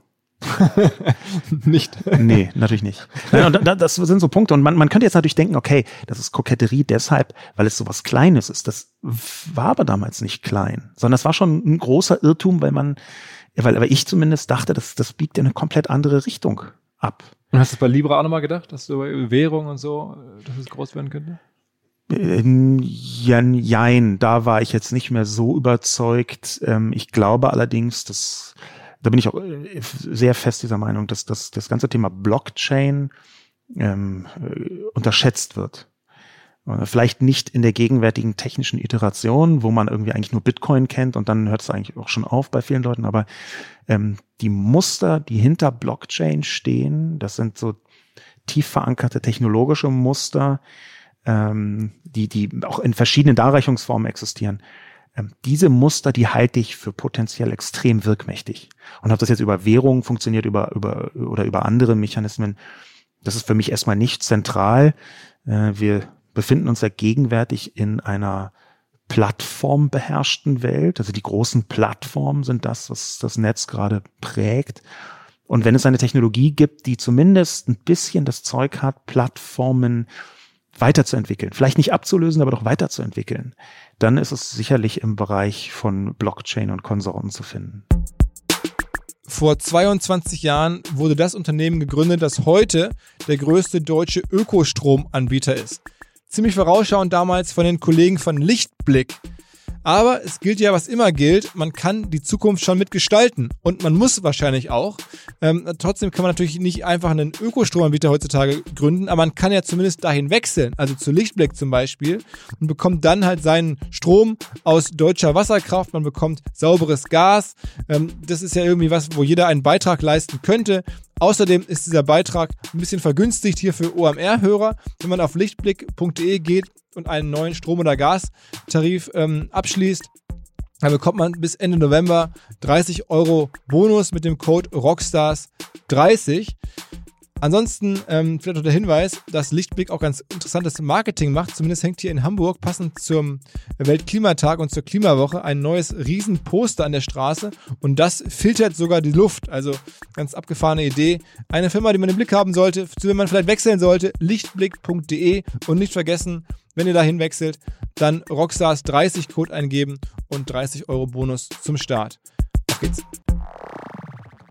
nicht. Nee, natürlich nicht. Nein, und das sind so Punkte. Und man, man könnte jetzt natürlich denken, okay, das ist Koketterie deshalb, weil es so was Kleines ist. Das war aber damals nicht klein, sondern es war schon ein großer Irrtum, weil man, weil, weil ich zumindest dachte, das, das biegt in eine komplett andere Richtung ab. Und hast du bei Libra auch nochmal gedacht, dass du bei Währung und so, dass es groß werden könnte? Ähm, jein, da war ich jetzt nicht mehr so überzeugt. Ähm, ich glaube allerdings, dass da bin ich auch äh, sehr fest dieser Meinung, dass, dass das ganze Thema Blockchain ähm, äh, unterschätzt wird. Vielleicht nicht in der gegenwärtigen technischen Iteration, wo man irgendwie eigentlich nur Bitcoin kennt und dann hört es eigentlich auch schon auf bei vielen Leuten, aber ähm, die Muster, die hinter Blockchain stehen, das sind so tief verankerte technologische Muster, ähm, die, die auch in verschiedenen Darreichungsformen existieren. Ähm, diese Muster, die halte ich für potenziell extrem wirkmächtig. Und ob das jetzt über Währungen funktioniert, über, über, oder über andere Mechanismen, das ist für mich erstmal nicht zentral. Äh, wir befinden uns ja gegenwärtig in einer plattformbeherrschten Welt. Also die großen Plattformen sind das, was das Netz gerade prägt. Und wenn es eine Technologie gibt, die zumindest ein bisschen das Zeug hat, Plattformen weiterzuentwickeln, vielleicht nicht abzulösen, aber doch weiterzuentwickeln, dann ist es sicherlich im Bereich von Blockchain und Konsorten zu finden. Vor 22 Jahren wurde das Unternehmen gegründet, das heute der größte deutsche Ökostromanbieter ist. Ziemlich vorausschauend damals von den Kollegen von Lichtblick, aber es gilt ja, was immer gilt, man kann die Zukunft schon mitgestalten und man muss wahrscheinlich auch. Ähm, trotzdem kann man natürlich nicht einfach einen Ökostromanbieter heutzutage gründen, aber man kann ja zumindest dahin wechseln, also zu Lichtblick zum Beispiel und bekommt dann halt seinen Strom aus deutscher Wasserkraft, man bekommt sauberes Gas. Ähm, das ist ja irgendwie was, wo jeder einen Beitrag leisten könnte. Außerdem ist dieser Beitrag ein bisschen vergünstigt hier für OMR-Hörer. Wenn man auf lichtblick.de geht und einen neuen Strom- oder Gastarif ähm, abschließt, dann bekommt man bis Ende November 30 Euro Bonus mit dem Code Rockstars30. Ansonsten ähm, vielleicht noch der Hinweis, dass Lichtblick auch ganz interessantes Marketing macht. Zumindest hängt hier in Hamburg passend zum Weltklimatag und zur Klimawoche ein neues Riesenposter an der Straße und das filtert sogar die Luft. Also ganz abgefahrene Idee. Eine Firma, die man im Blick haben sollte, zu der man vielleicht wechseln sollte, lichtblick.de und nicht vergessen, wenn ihr dahin wechselt, dann Rockstars 30 Code eingeben und 30 Euro Bonus zum Start. Auf geht's.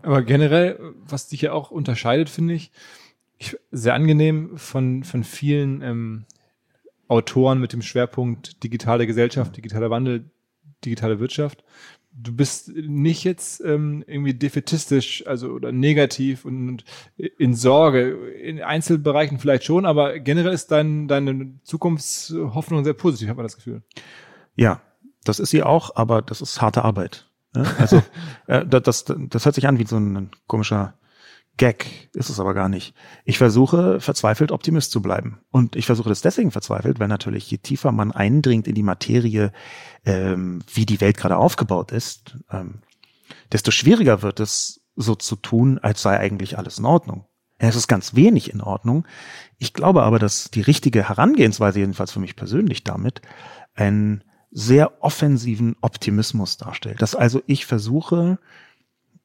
Aber generell, was dich ja auch unterscheidet, finde ich, ich, sehr angenehm von, von vielen ähm, Autoren mit dem Schwerpunkt digitale Gesellschaft, digitaler Wandel, digitale Wirtschaft. Du bist nicht jetzt ähm, irgendwie defetistisch, also oder negativ und, in Sorge. In Einzelbereichen vielleicht schon, aber generell ist dein, deine Zukunftshoffnung sehr positiv, hat man das Gefühl. Ja, das ist sie auch, aber das ist harte Arbeit. Ne? Also äh, das, das hört sich an wie so ein komischer Gag, ist es aber gar nicht. Ich versuche verzweifelt Optimist zu bleiben. Und ich versuche das deswegen verzweifelt, weil natürlich je tiefer man eindringt in die Materie, ähm, wie die Welt gerade aufgebaut ist, ähm, desto schwieriger wird es, so zu tun, als sei eigentlich alles in Ordnung. Es ist ganz wenig in Ordnung. Ich glaube aber, dass die richtige Herangehensweise, jedenfalls für mich persönlich damit, einen sehr offensiven Optimismus darstellt. Dass also ich versuche,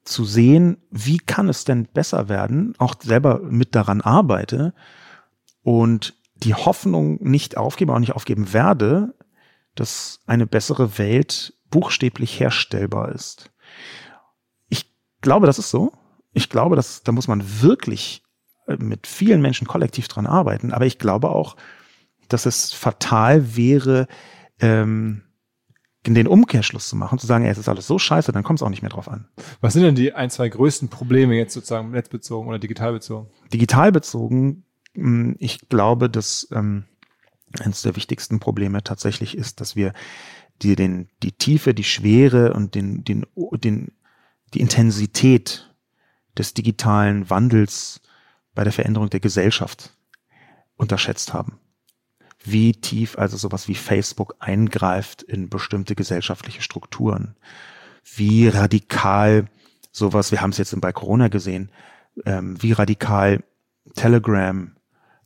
zu sehen, wie kann es denn besser werden, auch selber mit daran arbeite und die Hoffnung nicht aufgebe, auch nicht aufgeben werde, dass eine bessere Welt buchstäblich herstellbar ist. Ich glaube, das ist so. Ich glaube, dass da muss man wirklich äh, mit vielen Menschen kollektiv dran arbeiten. Aber ich glaube auch, dass es fatal wäre, ähm, den Umkehrschluss zu machen, zu sagen, ey, es ist alles so scheiße, dann kommt es auch nicht mehr drauf an. Was sind denn die ein, zwei größten Probleme jetzt sozusagen netzbezogen oder digital bezogen? Digital bezogen, hm, ich glaube, dass ähm, eines der wichtigsten Probleme tatsächlich ist, dass wir die, den, die Tiefe, die Schwere und den, den, den, die Intensität des digitalen Wandels bei der Veränderung der Gesellschaft unterschätzt haben wie tief also sowas wie Facebook eingreift in bestimmte gesellschaftliche Strukturen, wie radikal sowas, wir haben es jetzt bei Corona gesehen, ähm, wie radikal Telegram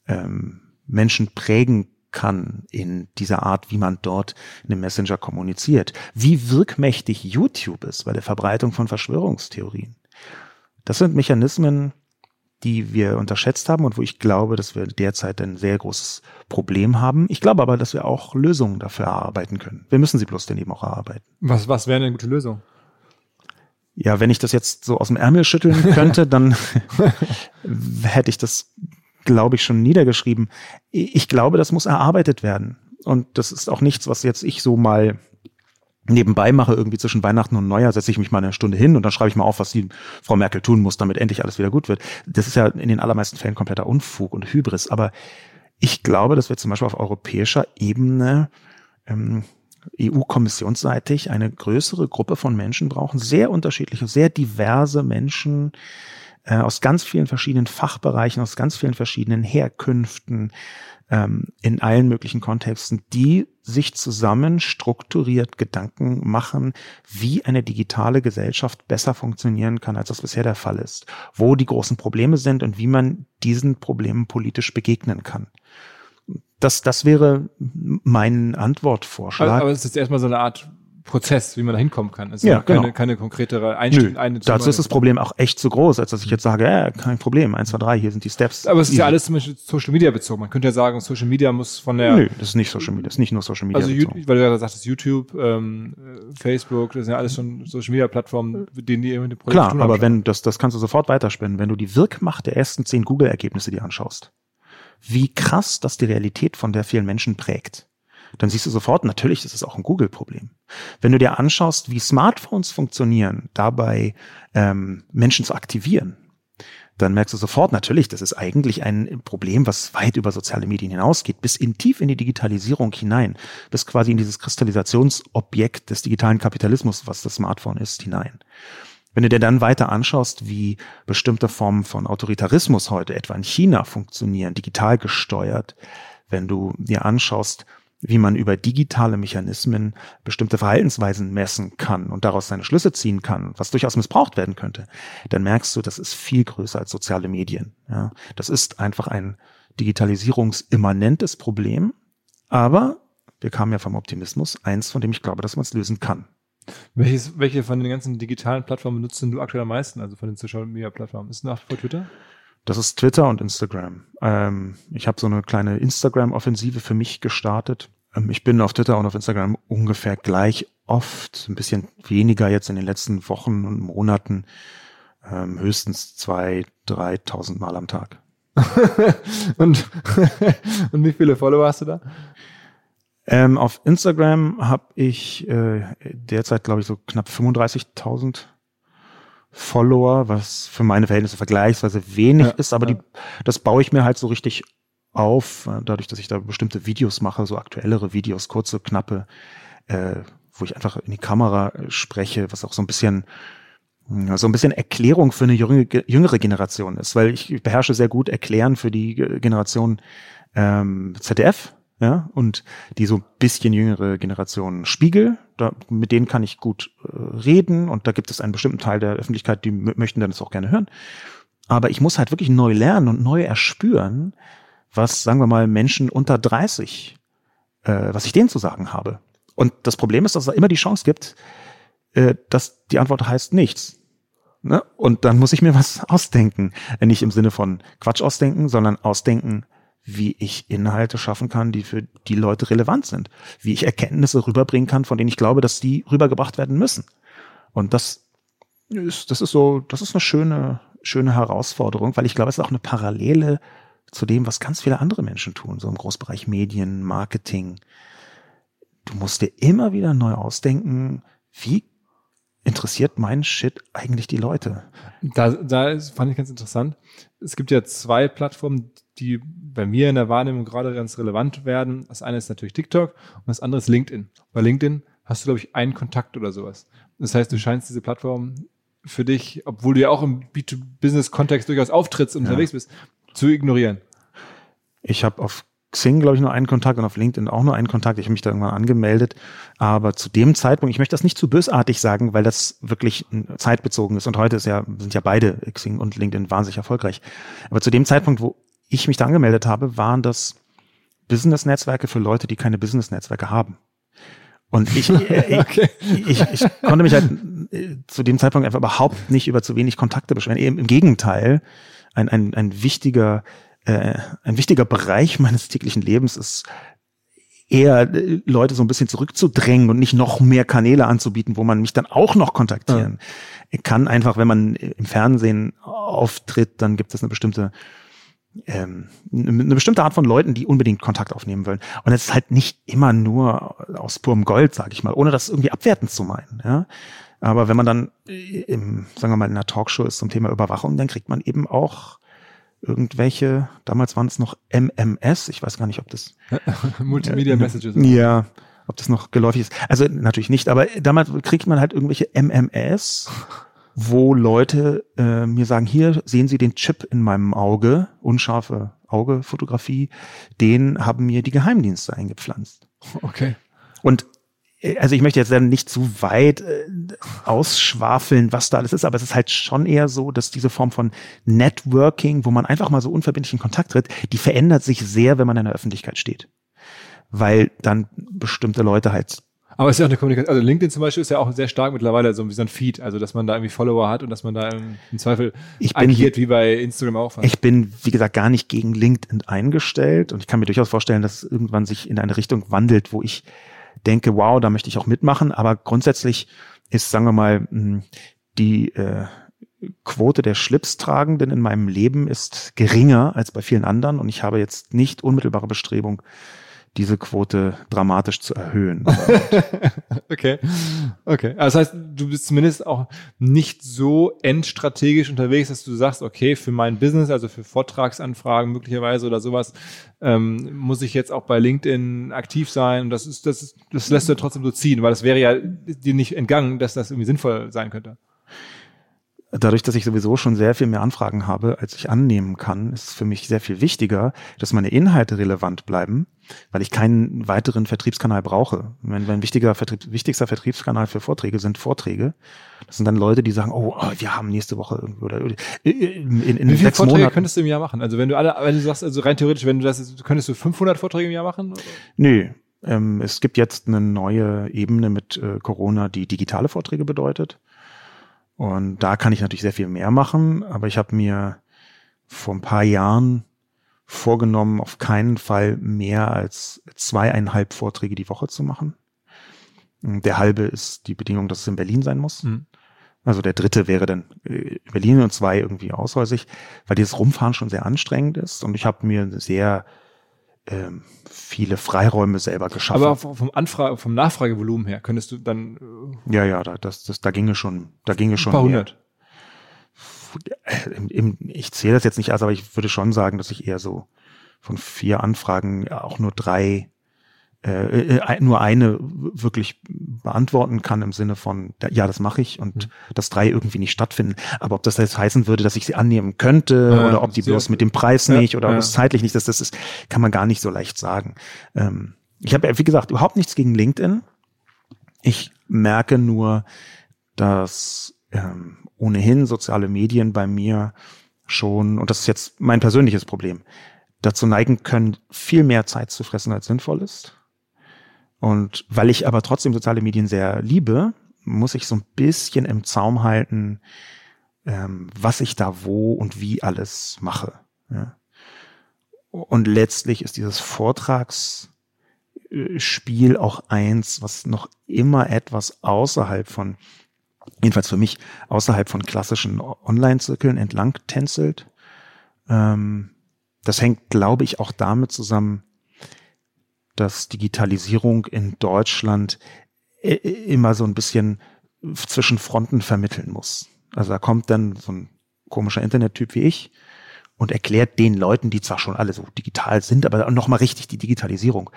ähm, Menschen prägen kann in dieser Art, wie man dort in einem Messenger kommuniziert, wie wirkmächtig YouTube ist bei der Verbreitung von Verschwörungstheorien. Das sind Mechanismen, die wir unterschätzt haben und wo ich glaube, dass wir derzeit ein sehr großes Problem haben. Ich glaube aber, dass wir auch Lösungen dafür erarbeiten können. Wir müssen sie bloß dann eben auch erarbeiten. Was, was wäre eine gute Lösung? Ja, wenn ich das jetzt so aus dem Ärmel schütteln könnte, dann hätte ich das, glaube ich, schon niedergeschrieben. Ich glaube, das muss erarbeitet werden. Und das ist auch nichts, was jetzt ich so mal nebenbei mache, irgendwie zwischen Weihnachten und Neujahr, setze ich mich mal eine Stunde hin und dann schreibe ich mal auf, was die Frau Merkel tun muss, damit endlich alles wieder gut wird. Das ist ja in den allermeisten Fällen kompletter Unfug und Hybris. Aber ich glaube, dass wir zum Beispiel auf europäischer Ebene ähm, EU-kommissionsseitig eine größere Gruppe von Menschen brauchen, sehr unterschiedliche, sehr diverse Menschen äh, aus ganz vielen verschiedenen Fachbereichen, aus ganz vielen verschiedenen Herkünften, ähm, in allen möglichen Kontexten, die sich zusammen strukturiert Gedanken machen, wie eine digitale Gesellschaft besser funktionieren kann, als das bisher der Fall ist, wo die großen Probleme sind und wie man diesen Problemen politisch begegnen kann. Das, das wäre mein Antwortvorschlag. Aber, aber es ist erstmal so eine Art Prozess, wie man da hinkommen kann. Ist ja, keine, genau. keine konkretere Einstellung. Eine Dazu ist das Problem auch echt zu groß, als dass ich jetzt sage, ja, kein Problem, eins, zwei, drei, hier sind die Steps. Aber es ist ja alles zum Beispiel Social Media bezogen. Man könnte ja sagen, Social Media muss von der. Nö, das ist nicht Social Media, das ist nicht nur Social Media. Also, bezogen. weil du ja sagtest, YouTube, ähm, Facebook, das sind ja alles schon Social Media Plattformen, denen die mit dem Projekt Klar, aber wenn, das, das kannst du sofort weiterspinnen, wenn du die Wirkmacht der ersten zehn Google-Ergebnisse dir anschaust. Wie krass das die Realität von der vielen Menschen prägt dann siehst du sofort, natürlich ist es auch ein Google-Problem. Wenn du dir anschaust, wie Smartphones funktionieren, dabei ähm, Menschen zu aktivieren, dann merkst du sofort natürlich, das ist eigentlich ein Problem, was weit über soziale Medien hinausgeht, bis in tief in die Digitalisierung hinein, bis quasi in dieses Kristallisationsobjekt des digitalen Kapitalismus, was das Smartphone ist, hinein. Wenn du dir dann weiter anschaust, wie bestimmte Formen von Autoritarismus heute etwa in China funktionieren, digital gesteuert, wenn du dir anschaust, wie man über digitale Mechanismen bestimmte Verhaltensweisen messen kann und daraus seine Schlüsse ziehen kann, was durchaus missbraucht werden könnte, dann merkst du, das ist viel größer als soziale Medien. Ja, das ist einfach ein digitalisierungsimmanentes Problem, aber wir kamen ja vom Optimismus, eins, von dem ich glaube, dass man es lösen kann. Welches, welche von den ganzen digitalen Plattformen benutzt du aktuell am meisten, also von den Social Media Plattformen? Ist nach vor Twitter? Das ist Twitter und Instagram. Ähm, ich habe so eine kleine Instagram-Offensive für mich gestartet. Ähm, ich bin auf Twitter und auf Instagram ungefähr gleich oft, ein bisschen weniger jetzt in den letzten Wochen und Monaten. ähm, höchstens zwei, dreitausend Mal am Tag. und, und wie viele Follower hast du da? Ähm, auf Instagram habe ich äh, derzeit, glaube ich, so knapp 35.000 Follower, was für meine Verhältnisse vergleichsweise wenig ja, ist, aber ja. die, das baue ich mir halt so richtig auf, äh, dadurch, dass ich da bestimmte Videos mache, so aktuellere Videos, kurze, knappe, äh, wo ich einfach in die Kamera äh, spreche, was auch so ein bisschen so ein bisschen Erklärung für eine jüngere, jüngere Generation ist, weil ich beherrsche sehr gut Erklären für die Generation ähm, ZDF, ja, und die so ein bisschen jüngere Generation Spiegel, da, mit denen kann ich gut äh, reden und da gibt es einen bestimmten Teil der Öffentlichkeit, die möchten dann das auch gerne hören. Aber ich muss halt wirklich neu lernen und neu erspüren, was, sagen wir mal, Menschen unter 30, äh, was ich denen zu sagen habe. Und das Problem ist, dass es immer die Chance gibt, äh, dass die Antwort heißt nichts. Ne? Und dann muss ich mir was ausdenken. Nicht im Sinne von Quatsch ausdenken, sondern ausdenken, wie ich Inhalte schaffen kann, die für die Leute relevant sind. Wie ich Erkenntnisse rüberbringen kann, von denen ich glaube, dass die rübergebracht werden müssen. Und das ist, das ist so, das ist eine schöne, schöne Herausforderung, weil ich glaube, es ist auch eine Parallele zu dem, was ganz viele andere Menschen tun, so im Großbereich Medien, Marketing. Du musst dir immer wieder neu ausdenken, wie interessiert mein Shit eigentlich die Leute? Da, da fand ich ganz interessant. Es gibt ja zwei Plattformen, die bei mir in der Wahrnehmung gerade ganz relevant werden. Das eine ist natürlich TikTok und das andere ist LinkedIn. Bei LinkedIn hast du, glaube ich, einen Kontakt oder sowas. Das heißt, du scheinst diese Plattform für dich, obwohl du ja auch im B2-Business-Kontext durchaus auftrittst und ja. unterwegs bist, zu ignorieren. Ich habe auf Xing, glaube ich, nur einen Kontakt und auf LinkedIn auch nur einen Kontakt. Ich habe mich da irgendwann angemeldet. Aber zu dem Zeitpunkt, ich möchte das nicht zu bösartig sagen, weil das wirklich zeitbezogen ist. Und heute ist ja, sind ja beide Xing und LinkedIn wahnsinnig erfolgreich. Aber zu dem Zeitpunkt, wo ich mich da angemeldet habe, waren das Business-Netzwerke für Leute, die keine Business-Netzwerke haben. Und ich, äh, okay. ich, ich, ich konnte mich halt äh, zu dem Zeitpunkt einfach überhaupt nicht über zu wenig Kontakte beschweren. Eben im Gegenteil, ein, ein, ein wichtiger äh, ein wichtiger Bereich meines täglichen Lebens ist eher äh, Leute so ein bisschen zurückzudrängen und nicht noch mehr Kanäle anzubieten, wo man mich dann auch noch kontaktieren ja. kann. Einfach, wenn man im Fernsehen auftritt, dann gibt es eine bestimmte ähm, eine bestimmte Art von Leuten, die unbedingt Kontakt aufnehmen wollen. Und es ist halt nicht immer nur aus purem Gold, sage ich mal, ohne das irgendwie abwertend zu meinen. Ja? Aber wenn man dann im, sagen wir mal, in einer Talkshow ist zum Thema Überwachung, dann kriegt man eben auch irgendwelche, damals waren es noch MMS, ich weiß gar nicht, ob das Multimedia Messages. Ja, ob das noch geläufig ist. Also natürlich nicht, aber damals kriegt man halt irgendwelche MMS, wo Leute äh, mir sagen, hier sehen Sie den Chip in meinem Auge, unscharfe Augefotografie, den haben mir die Geheimdienste eingepflanzt. Okay. Und also ich möchte jetzt nicht zu weit äh, ausschwafeln, was da alles ist, aber es ist halt schon eher so, dass diese Form von Networking, wo man einfach mal so unverbindlich in Kontakt tritt, die verändert sich sehr, wenn man in der Öffentlichkeit steht. Weil dann bestimmte Leute halt aber es ist ja auch eine Kommunikation. Also LinkedIn zum Beispiel ist ja auch sehr stark mittlerweile so wie so ein Feed, also dass man da irgendwie Follower hat und dass man da im, Zweifel ich bin, agiert wie bei Instagram auch. Ich bin, wie gesagt, gar nicht gegen LinkedIn eingestellt und ich kann mir durchaus vorstellen, dass irgendwann sich in eine Richtung wandelt, wo ich denke, wow, da möchte ich auch mitmachen. Aber grundsätzlich ist, sagen wir mal, hm, die äh, Quote der Schlipstragenden in meinem Leben ist geringer als bei vielen anderen und ich habe jetzt nicht unmittelbare Bestrebung, diese Quote dramatisch zu erhöhen. okay. Okay. Also das heißt, du bist zumindest auch nicht so endstrategisch unterwegs, dass du sagst, okay, für mein Business, also für Vortragsanfragen möglicherweise oder sowas, ähm, muss ich jetzt auch bei LinkedIn aktiv sein. Und das ist, das ist, das lässt du ja trotzdem so ziehen, weil das wäre ja dir nicht entgangen, dass das irgendwie sinnvoll sein könnte dadurch, dass ich sowieso schon sehr viel mehr Anfragen habe, als ich annehmen kann, ist es für mich sehr viel wichtiger, dass meine Inhalte relevant bleiben, weil ich keinen weiteren Vertriebskanal brauche. Mein, mein wichtiger Vertrieb, wichtigster Vertriebskanal für Vorträge sind Vorträge. Das sind dann Leute, die sagen, oh, oh wir haben nächste Woche irgendwie oder in, in, in Wie viele Vorträge Monaten. könntest du im Jahr machen? Also wenn du alle, wenn du sagst, also rein theoretisch, wenn du das, könntest du 500 Vorträge im Jahr machen? Oder? Nö, ähm, es gibt jetzt eine neue Ebene mit äh, Corona, die digitale Vorträge bedeutet. Und da kann ich natürlich sehr viel mehr machen, aber ich habe mir vor ein paar Jahren vorgenommen, auf keinen Fall mehr als zweieinhalb Vorträge die Woche zu machen. Der halbe ist die Bedingung, dass es in Berlin sein muss. Mhm. Also der dritte wäre dann äh, Berlin und zwei irgendwie aushäusig, weil dieses Rumfahren schon sehr anstrengend ist. Und ich habe mir sehr ähm, viele Freiräume selber geschaffen. Aber vom Anfrage, vom Nachfragevolumen her könntest du dann äh, ja ja da, das, das da ginge schon da ginge schon ein paar hundert. Im, im, ich zähle das jetzt nicht aus, aber ich würde schon sagen, dass ich eher so von vier Anfragen auch nur drei äh, äh, nur eine wirklich beantworten kann im Sinne von, ja, das mache ich und mhm. dass drei irgendwie nicht stattfinden. Aber ob das jetzt heißen würde, dass ich sie annehmen könnte ja, oder ob die bloß mit dem Preis ja, nicht oder ja. ob es zeitlich nicht, das, das ist, kann man gar nicht so leicht sagen. Ähm, ich habe, wie gesagt, überhaupt nichts gegen LinkedIn. Ich merke nur, dass ähm, ohnehin soziale Medien bei mir schon, und das ist jetzt mein persönliches Problem, dazu neigen können, viel mehr Zeit zu fressen, als sinnvoll ist und weil ich aber trotzdem soziale Medien sehr liebe, muss ich so ein bisschen im Zaum halten, ähm, was ich da wo und wie alles mache. Ja. Und letztlich ist dieses Vortragsspiel auch eins, was noch immer etwas außerhalb von, jedenfalls für mich, außerhalb von klassischen Online-Zirkeln entlang tänzelt. Ähm, das hängt, glaube ich, auch damit zusammen, dass Digitalisierung in Deutschland äh, immer so ein bisschen zwischen Fronten vermitteln muss. Also da kommt dann so ein komischer Internettyp wie ich und erklärt den Leuten, die zwar schon alle so digital sind, aber noch mal richtig die Digitalisierung.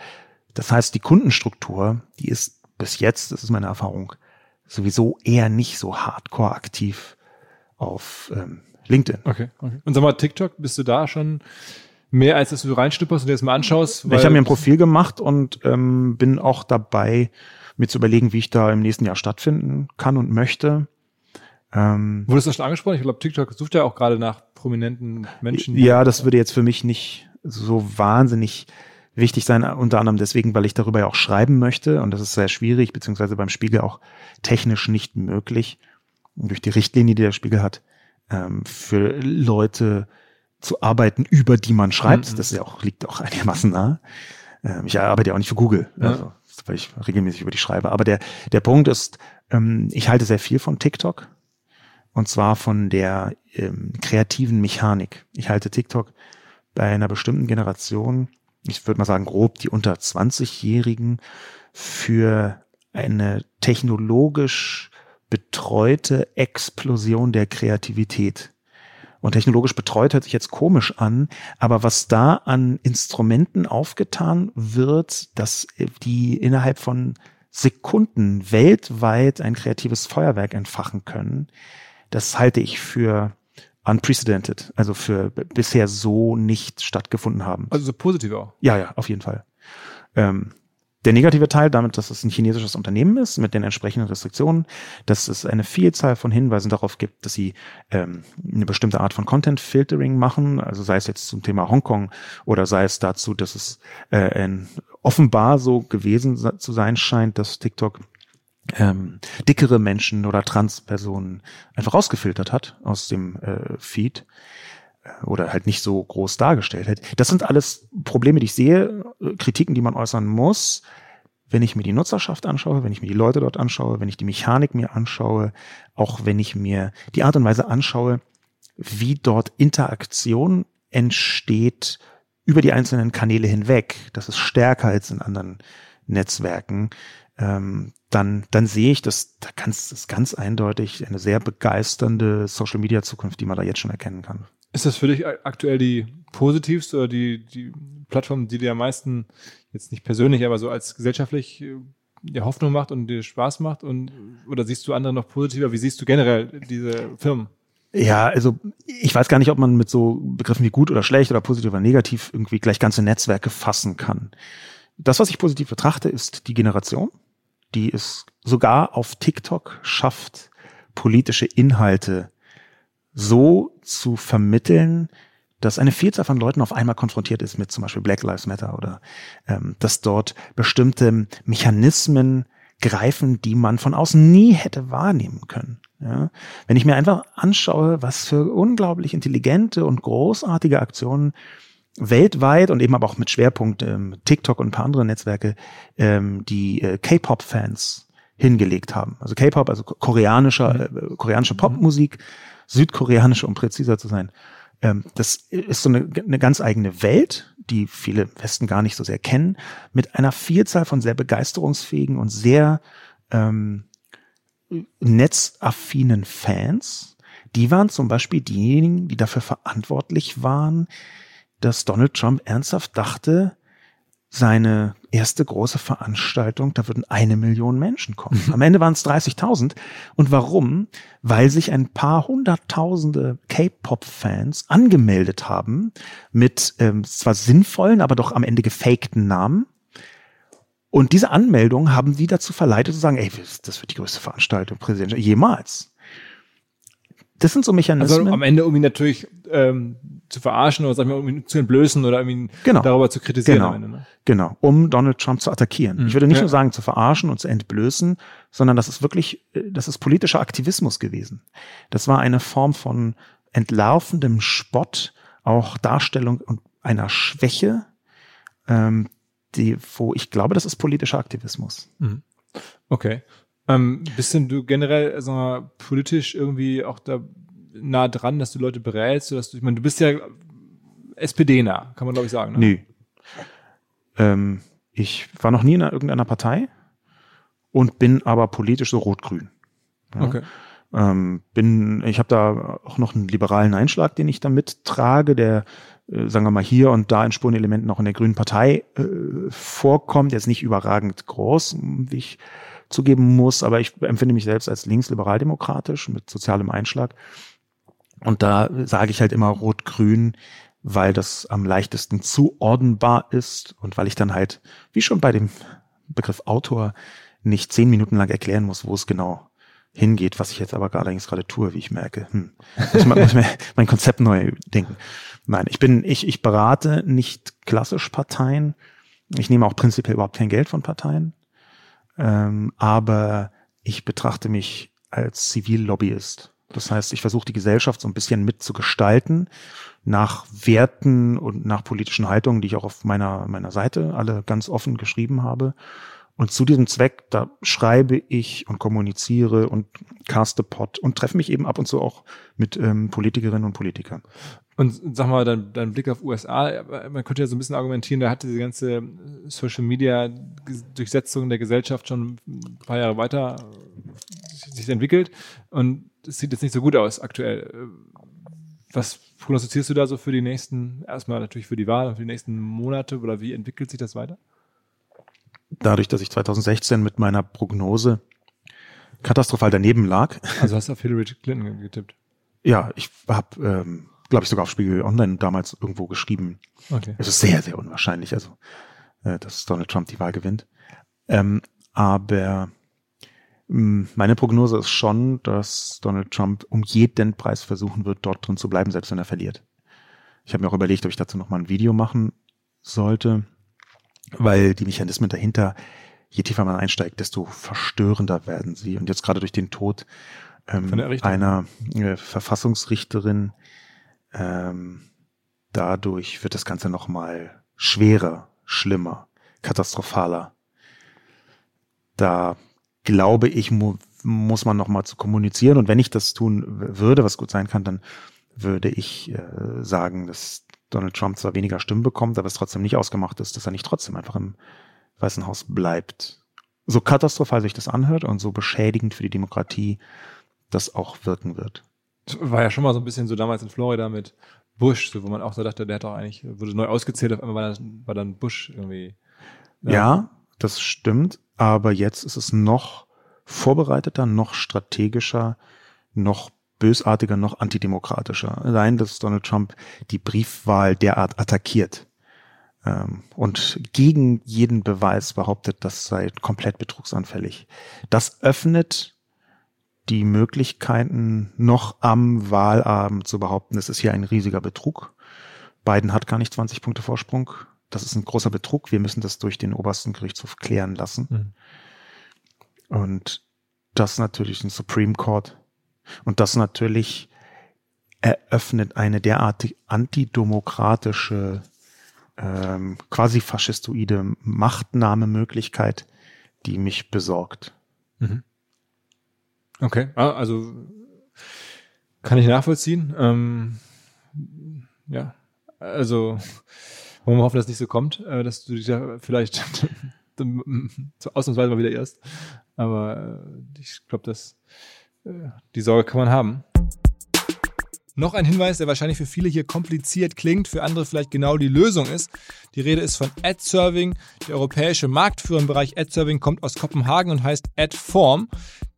Das heißt, die Kundenstruktur, die ist bis jetzt, das ist meine Erfahrung, sowieso eher nicht so hardcore aktiv auf ähm, LinkedIn. Okay, okay. Und sag mal, TikTok, bist du da schon mehr als dass du reinstupperst und dir das mal anschaust? ich habe mir ein Profil gemacht und ähm, bin auch dabei, mir zu überlegen, wie ich da im nächsten Jahr stattfinden kann und möchte. Ähm, Wurdest du schon angesprochen? Ich glaube, TikTok sucht ja auch gerade nach prominenten Menschen. Ja, das würde jetzt für mich nicht so wahnsinnig wichtig sein, unter anderem deswegen, weil ich darüber ja auch schreiben möchte und das ist sehr schwierig, beziehungsweise beim Spiegel auch technisch nicht möglich, durch die Richtlinie, die der Spiegel hat, ähm, für Leute zu arbeiten, über die man schreibt. Mhm. Das ist ja auch, liegt auch einigermaßen nah. Ähm, ich arbeite ja auch nicht für Google, ja. also, weil ich regelmäßig über die schreibe. Aber der, der Punkt ist, ähm, ich halte sehr viel von TikTok. Und zwar von der ähm, kreativen Mechanik. Ich halte TikTok bei einer bestimmten Generation, ich würde mal sagen grob die unter 20-Jährigen, für eine technologisch betreute Explosion der Kreativität. Und technologisch betreut hört sich jetzt komisch an, aber was da an Instrumenten aufgetan wird, dass die innerhalb von Sekunden weltweit ein kreatives Feuerwerk entfachen können, das halte ich für unprecedented, also für bisher so nicht stattgefunden haben. Also so positiv auch. Ja, ja, auf jeden Fall. Ähm, der negative Teil, damit, dass es ein chinesisches Unternehmen ist, mit den entsprechenden Restriktionen, dass es eine Vielzahl von Hinweisen darauf gibt, dass sie ähm, eine bestimmte Art von Content-Filtering machen, also sei es jetzt zum Thema Hongkong oder sei es dazu, dass es äh, ein, offenbar so gewesen zu sein scheint, dass TikTok ähm, dickere Menschen oder Transpersonen einfach rausgefiltert hat aus dem äh, Feed oder halt nicht so groß dargestellt hätte. Das sind alles Probleme, die ich sehe, Kritiken, die man äußern muss. Wenn ich mir die Nutzerschaft anschaue, wenn ich mir die Leute dort anschaue, wenn ich die Mechanik mir anschaue, auch wenn ich mir die Art und Weise anschaue, wie dort Interaktion entsteht über die einzelnen Kanäle hinweg, das ist stärker als in anderen Netzwerken, ähm, dann, dann sehe ich, dass da ganz, ist ganz eindeutig eine sehr begeisternde Social Media Zukunft, die man da jetzt schon erkennen kann. Ist das für dich aktuell die positivste oder die, die Plattform, die dir am meisten, jetzt nicht persönlich, aber so als gesellschaftlich äh, dir Hoffnung macht und dir Spaß macht? Und, oder siehst du andere noch positiver? Wie siehst du generell diese Firmen? Ja, also ich weiß gar nicht, ob man mit so Begriffen wie gut oder schlecht oder positiv oder negativ irgendwie gleich ganze Netzwerke fassen kann. Das, was ich positiv betrachte, ist die Generation, die es sogar auf TikTok schafft, politische Inhalte so zu vermitteln, dass eine Vielzahl von Leuten auf einmal konfrontiert ist mit zum Beispiel Black Lives Matter oder ähm, dass dort bestimmte Mechanismen greifen, die man von außen nie hätte wahrnehmen können. Ja? Wenn ich mir einfach anschaue, was für unglaublich intelligente und großartige Aktionen weltweit und eben aber auch mit Schwerpunkt ähm, TikTok und ein paar andere Netzwerke ähm, die äh, K-Pop-Fans hingelegt haben. Also K-Pop, also koreanischer, mhm. äh, koreanische Popmusik, südkoreanische, um präziser zu sein. Ähm, das ist so eine, eine ganz eigene Welt, die viele Westen gar nicht so sehr kennen, mit einer Vielzahl von sehr begeisterungsfähigen und sehr ähm, netzaffinen Fans. Die waren zum Beispiel diejenigen, die dafür verantwortlich waren, dass Donald Trump ernsthaft dachte, seine erste große Veranstaltung, da würden eine Million Menschen kommen. Am Ende waren es 30.000. Und warum? Weil sich ein paar hunderttausende K-Pop-Fans angemeldet haben mit ähm, zwar sinnvollen, aber doch am Ende gefakten Namen. Und diese Anmeldung haben sie dazu verleitet zu sagen, ey, das wird die größte Veranstaltung Präsident jemals. Das sind so Mechanismen. Also am Ende irgendwie natürlich ähm, zu verarschen oder sag ich mal, irgendwie zu entblößen oder irgendwie genau. darüber zu kritisieren genau. am Ende. Ne? Genau, um Donald Trump zu attackieren. Mhm. Ich würde nicht Ja. nur sagen zu verarschen und zu entblößen, sondern das ist wirklich, äh, das ist politischer Aktivismus gewesen. Das war eine Form von entlarvendem Spott, auch Darstellung und einer Schwäche, ähm, die, wo ich glaube, das ist politischer Aktivismus. Okay. Ähm, bist denn du generell sag mal, politisch irgendwie auch da nah dran, dass du Leute berätst? Dass du, ich meine, du bist ja SPD-nah, kann man glaube ich sagen. Ne? Nö. Ähm, ich war noch nie in irgendeiner Partei und bin aber politisch so rot-grün. Ja. Okay. Ähm, bin, ich habe da auch noch einen liberalen Einschlag, den ich da mittrage, der, äh, sagen wir mal, hier und da in Spurenelementen auch in der Grünen Partei äh, vorkommt. Jetzt nicht überragend groß, wie ich zugeben muss, aber ich empfinde mich selbst als linksliberaldemokratisch mit sozialem Einschlag. Und da sage ich halt immer rot-grün, weil das am leichtesten zuordnenbar ist und weil ich dann halt, wie schon bei dem Begriff Autor, nicht zehn Minuten lang erklären muss, wo es genau hingeht, was ich jetzt aber gerade eigentlich gerade tue, wie ich merke. Hm. Ich muss mir mein Konzept neu denken. Nein, ich bin, ich, ich berate nicht klassisch Parteien. Ich nehme auch prinzipiell überhaupt kein Geld von Parteien. Ähm, aber ich betrachte mich als Zivillobbyist. Das heißt, ich versuche die Gesellschaft so ein bisschen mitzugestalten nach Werten und nach politischen Haltungen, die ich auch auf meiner, meiner Seite alle ganz offen geschrieben habe. Und zu diesem Zweck, da schreibe ich und kommuniziere und caste Pod und treffe mich eben ab und zu auch mit ähm, Politikerinnen und Politikern. Und sag mal, dein, dein Blick auf USA, man könnte ja so ein bisschen argumentieren, da hat diese ganze Social Media Durchsetzung der Gesellschaft schon ein paar Jahre weiter äh, sich entwickelt und es sieht jetzt nicht so gut aus aktuell. Was prognostizierst du da so für die nächsten, erstmal natürlich für die Wahl und für die nächsten Monate oder wie entwickelt sich das weiter? Dadurch, dass ich 2016 mit meiner Prognose katastrophal daneben lag, Also hast du auf Hillary Clinton getippt. ja, ich habe, ähm, glaube ich, sogar auf Spiegel Online damals irgendwo geschrieben, Okay. Es ist sehr, sehr unwahrscheinlich, also, äh, dass Donald Trump die Wahl gewinnt. Ähm, aber mh, meine Prognose ist schon, dass Donald Trump um jeden Preis versuchen wird, dort drin zu bleiben, selbst wenn er verliert. Ich habe mir auch überlegt, ob ich dazu nochmal ein Video machen sollte, weil die Mechanismen dahinter, je tiefer man einsteigt, desto verstörender werden sie. Und jetzt gerade durch den Tod ähm, einer äh, Verfassungsrichterin ähm, dadurch wird das Ganze nochmal schwerer, schlimmer, katastrophaler. Da glaube ich, mu muss man nochmal zu kommunizieren. Und wenn ich das tun würde, was gut sein kann, dann würde ich äh, sagen, dass Donald Trump zwar weniger Stimmen bekommt, aber es trotzdem nicht ausgemacht ist, dass er nicht trotzdem einfach im Weißen Haus bleibt. So katastrophal sich das anhört und so beschädigend für die Demokratie das auch wirken wird. War ja schon mal so ein bisschen so damals in Florida mit Bush, so, wo man auch so dachte, der hat auch eigentlich, wurde neu ausgezählt, auf einmal war, das, war dann Bush irgendwie. Ja. das stimmt. Aber jetzt ist es noch vorbereiteter, noch strategischer, noch bösartiger, noch antidemokratischer. Allein, dass Donald Trump die Briefwahl derart attackiert ähm, und gegen jeden Beweis behauptet, das sei komplett betrugsanfällig. Das öffnet die Möglichkeiten, noch am Wahlabend zu behaupten, es ist hier ein riesiger Betrug. Biden hat gar nicht 20 Punkte Vorsprung. Das ist ein großer Betrug. Wir müssen das durch den obersten Gerichtshof klären lassen. Mhm. Und das natürlich ein Supreme Court. Und das natürlich eröffnet eine derartig antidemokratische, ähm, quasi faschistoide Machtnahmemöglichkeit, die mich besorgt. Okay, ah, also kann ich nachvollziehen. Ähm, ja, also wollen wir hoffen, dass es nicht so kommt, äh, dass du dich da vielleicht ausnahmsweise mal wieder irrst. Aber äh, ich glaube, dass die Sorge kann man haben. Noch ein Hinweis, der wahrscheinlich für viele hier kompliziert klingt, für andere vielleicht genau die Lösung ist. Die Rede ist von AdServing. Der europäische Marktführer im Bereich AdServing kommt aus Kopenhagen und heißt AdForm.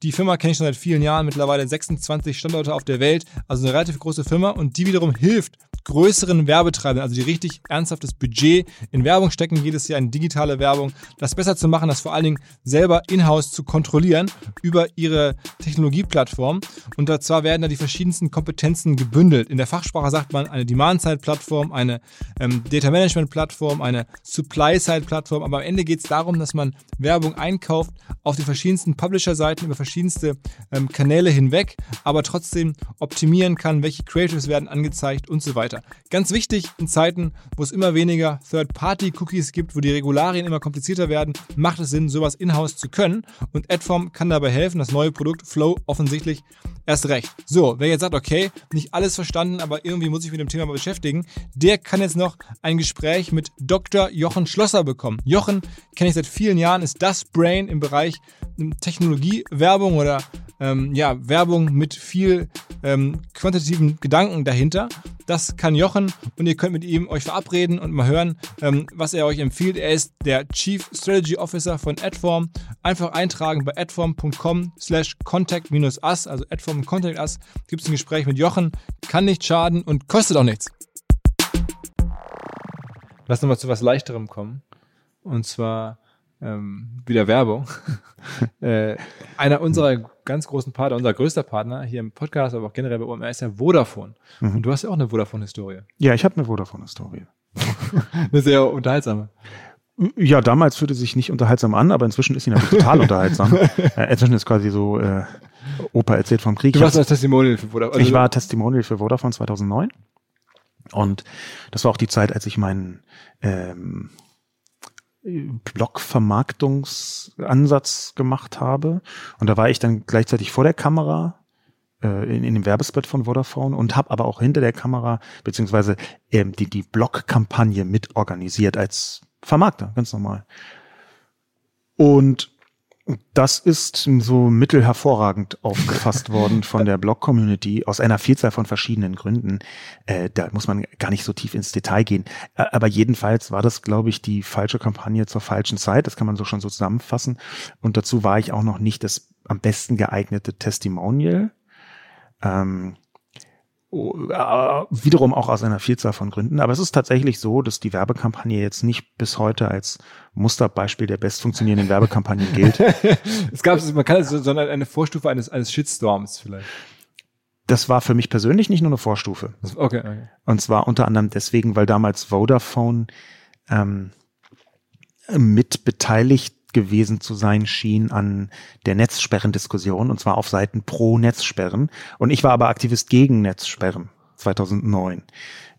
Die Firma kenne ich schon seit vielen Jahren, mittlerweile 26 Standorte auf der Welt, also eine relativ große Firma und die wiederum hilft größeren Werbetreibenden, also die richtig ernsthaftes Budget in Werbung stecken, jedes Jahr in digitale Werbung, das besser zu machen, das vor allen Dingen selber in-house zu kontrollieren über ihre Technologieplattform. Und zwar werden da die verschiedensten Kompetenzen gebündelt. In der Fachsprache sagt man eine Demand-Side-Plattform, eine ähm, Data-Management-Plattform, eine Supply-Side-Plattform. Aber am Ende geht es darum, dass man Werbung einkauft auf den verschiedensten Publisher-Seiten über verschiedenste ähm, Kanäle hinweg, aber trotzdem optimieren kann, welche Creatives werden angezeigt und so weiter. Ganz wichtig in Zeiten, wo es immer weniger Third-Party-Cookies gibt, wo die Regularien immer komplizierter werden, macht es Sinn, sowas in-house zu können. Und Adform kann dabei helfen, das neue Produkt Flow offensichtlich erst recht. So, wer jetzt sagt, okay, nicht alles verstanden, aber irgendwie muss ich mit dem Thema mal beschäftigen, der kann jetzt noch ein Gespräch mit Dr. Jochen Schlosser bekommen. Jochen kenne ich seit vielen Jahren, ist das Brain im Bereich Technologiewerbung oder ähm, ja, Werbung mit viel ähm, quantitativen Gedanken dahinter. Das kann Jochen und ihr könnt mit ihm euch verabreden und mal hören, ähm, was er euch empfiehlt. Er ist der Chief Strategy Officer von Adform. Einfach eintragen bei adform.com slash contact-us, also adform contact us, gibt es ein Gespräch mit Jochen. Kann nicht schaden und kostet auch nichts. Lass uns mal zu was Leichterem kommen. Und zwar ähm, wieder Werbung. äh, einer unserer ganz großen Partner, unser größter Partner hier im Podcast, aber auch generell bei OMR ist ja Vodafone. Mhm. Und du hast ja auch eine Vodafone-Historie. Ja, ich habe eine Vodafone-Historie. eine sehr unterhaltsame. Ja, damals fühlte sich nicht unterhaltsam an, aber inzwischen ist sie natürlich total unterhaltsam. Äh, inzwischen ist quasi so, äh, Opa erzählt vom Krieg. Du warst als Testimonial für Vodafone. Also ich war Testimonial für Vodafone 2009. Und das war auch die Zeit, als ich meinen ähm, Blog-Vermarktungsansatz gemacht habe. Und da war ich dann gleichzeitig vor der Kamera äh, in, in dem Werbespot von Vodafone und habe aber auch hinter der Kamera beziehungsweise ähm, die, die Blog-Kampagne mit organisiert als Vermarkter, ganz normal. Und das ist so mittelhervorragend aufgefasst worden von der Blog-Community aus einer Vielzahl von verschiedenen Gründen. Äh, da muss man gar nicht so tief ins Detail gehen. Aber jedenfalls war das, glaube ich, die falsche Kampagne zur falschen Zeit. Das kann man so schon so zusammenfassen. Und dazu war ich auch noch nicht das am besten geeignete Testimonial. Ähm, äh, wiederum auch aus einer Vielzahl von Gründen. Aber es ist tatsächlich so, dass die Werbekampagne jetzt nicht bis heute als Musterbeispiel der best funktionierenden Werbekampagnen gilt. es gab, man kann es, sondern eine Vorstufe eines, eines Shitstorms vielleicht. Das war für mich persönlich nicht nur eine Vorstufe. Okay, okay. Und zwar unter anderem deswegen, weil damals Vodafone ähm, mit beteiligt gewesen zu sein schien an der Netzsperrendiskussion und zwar auf Seiten pro Netzsperren. Und ich war aber Aktivist gegen Netzsperren 2009.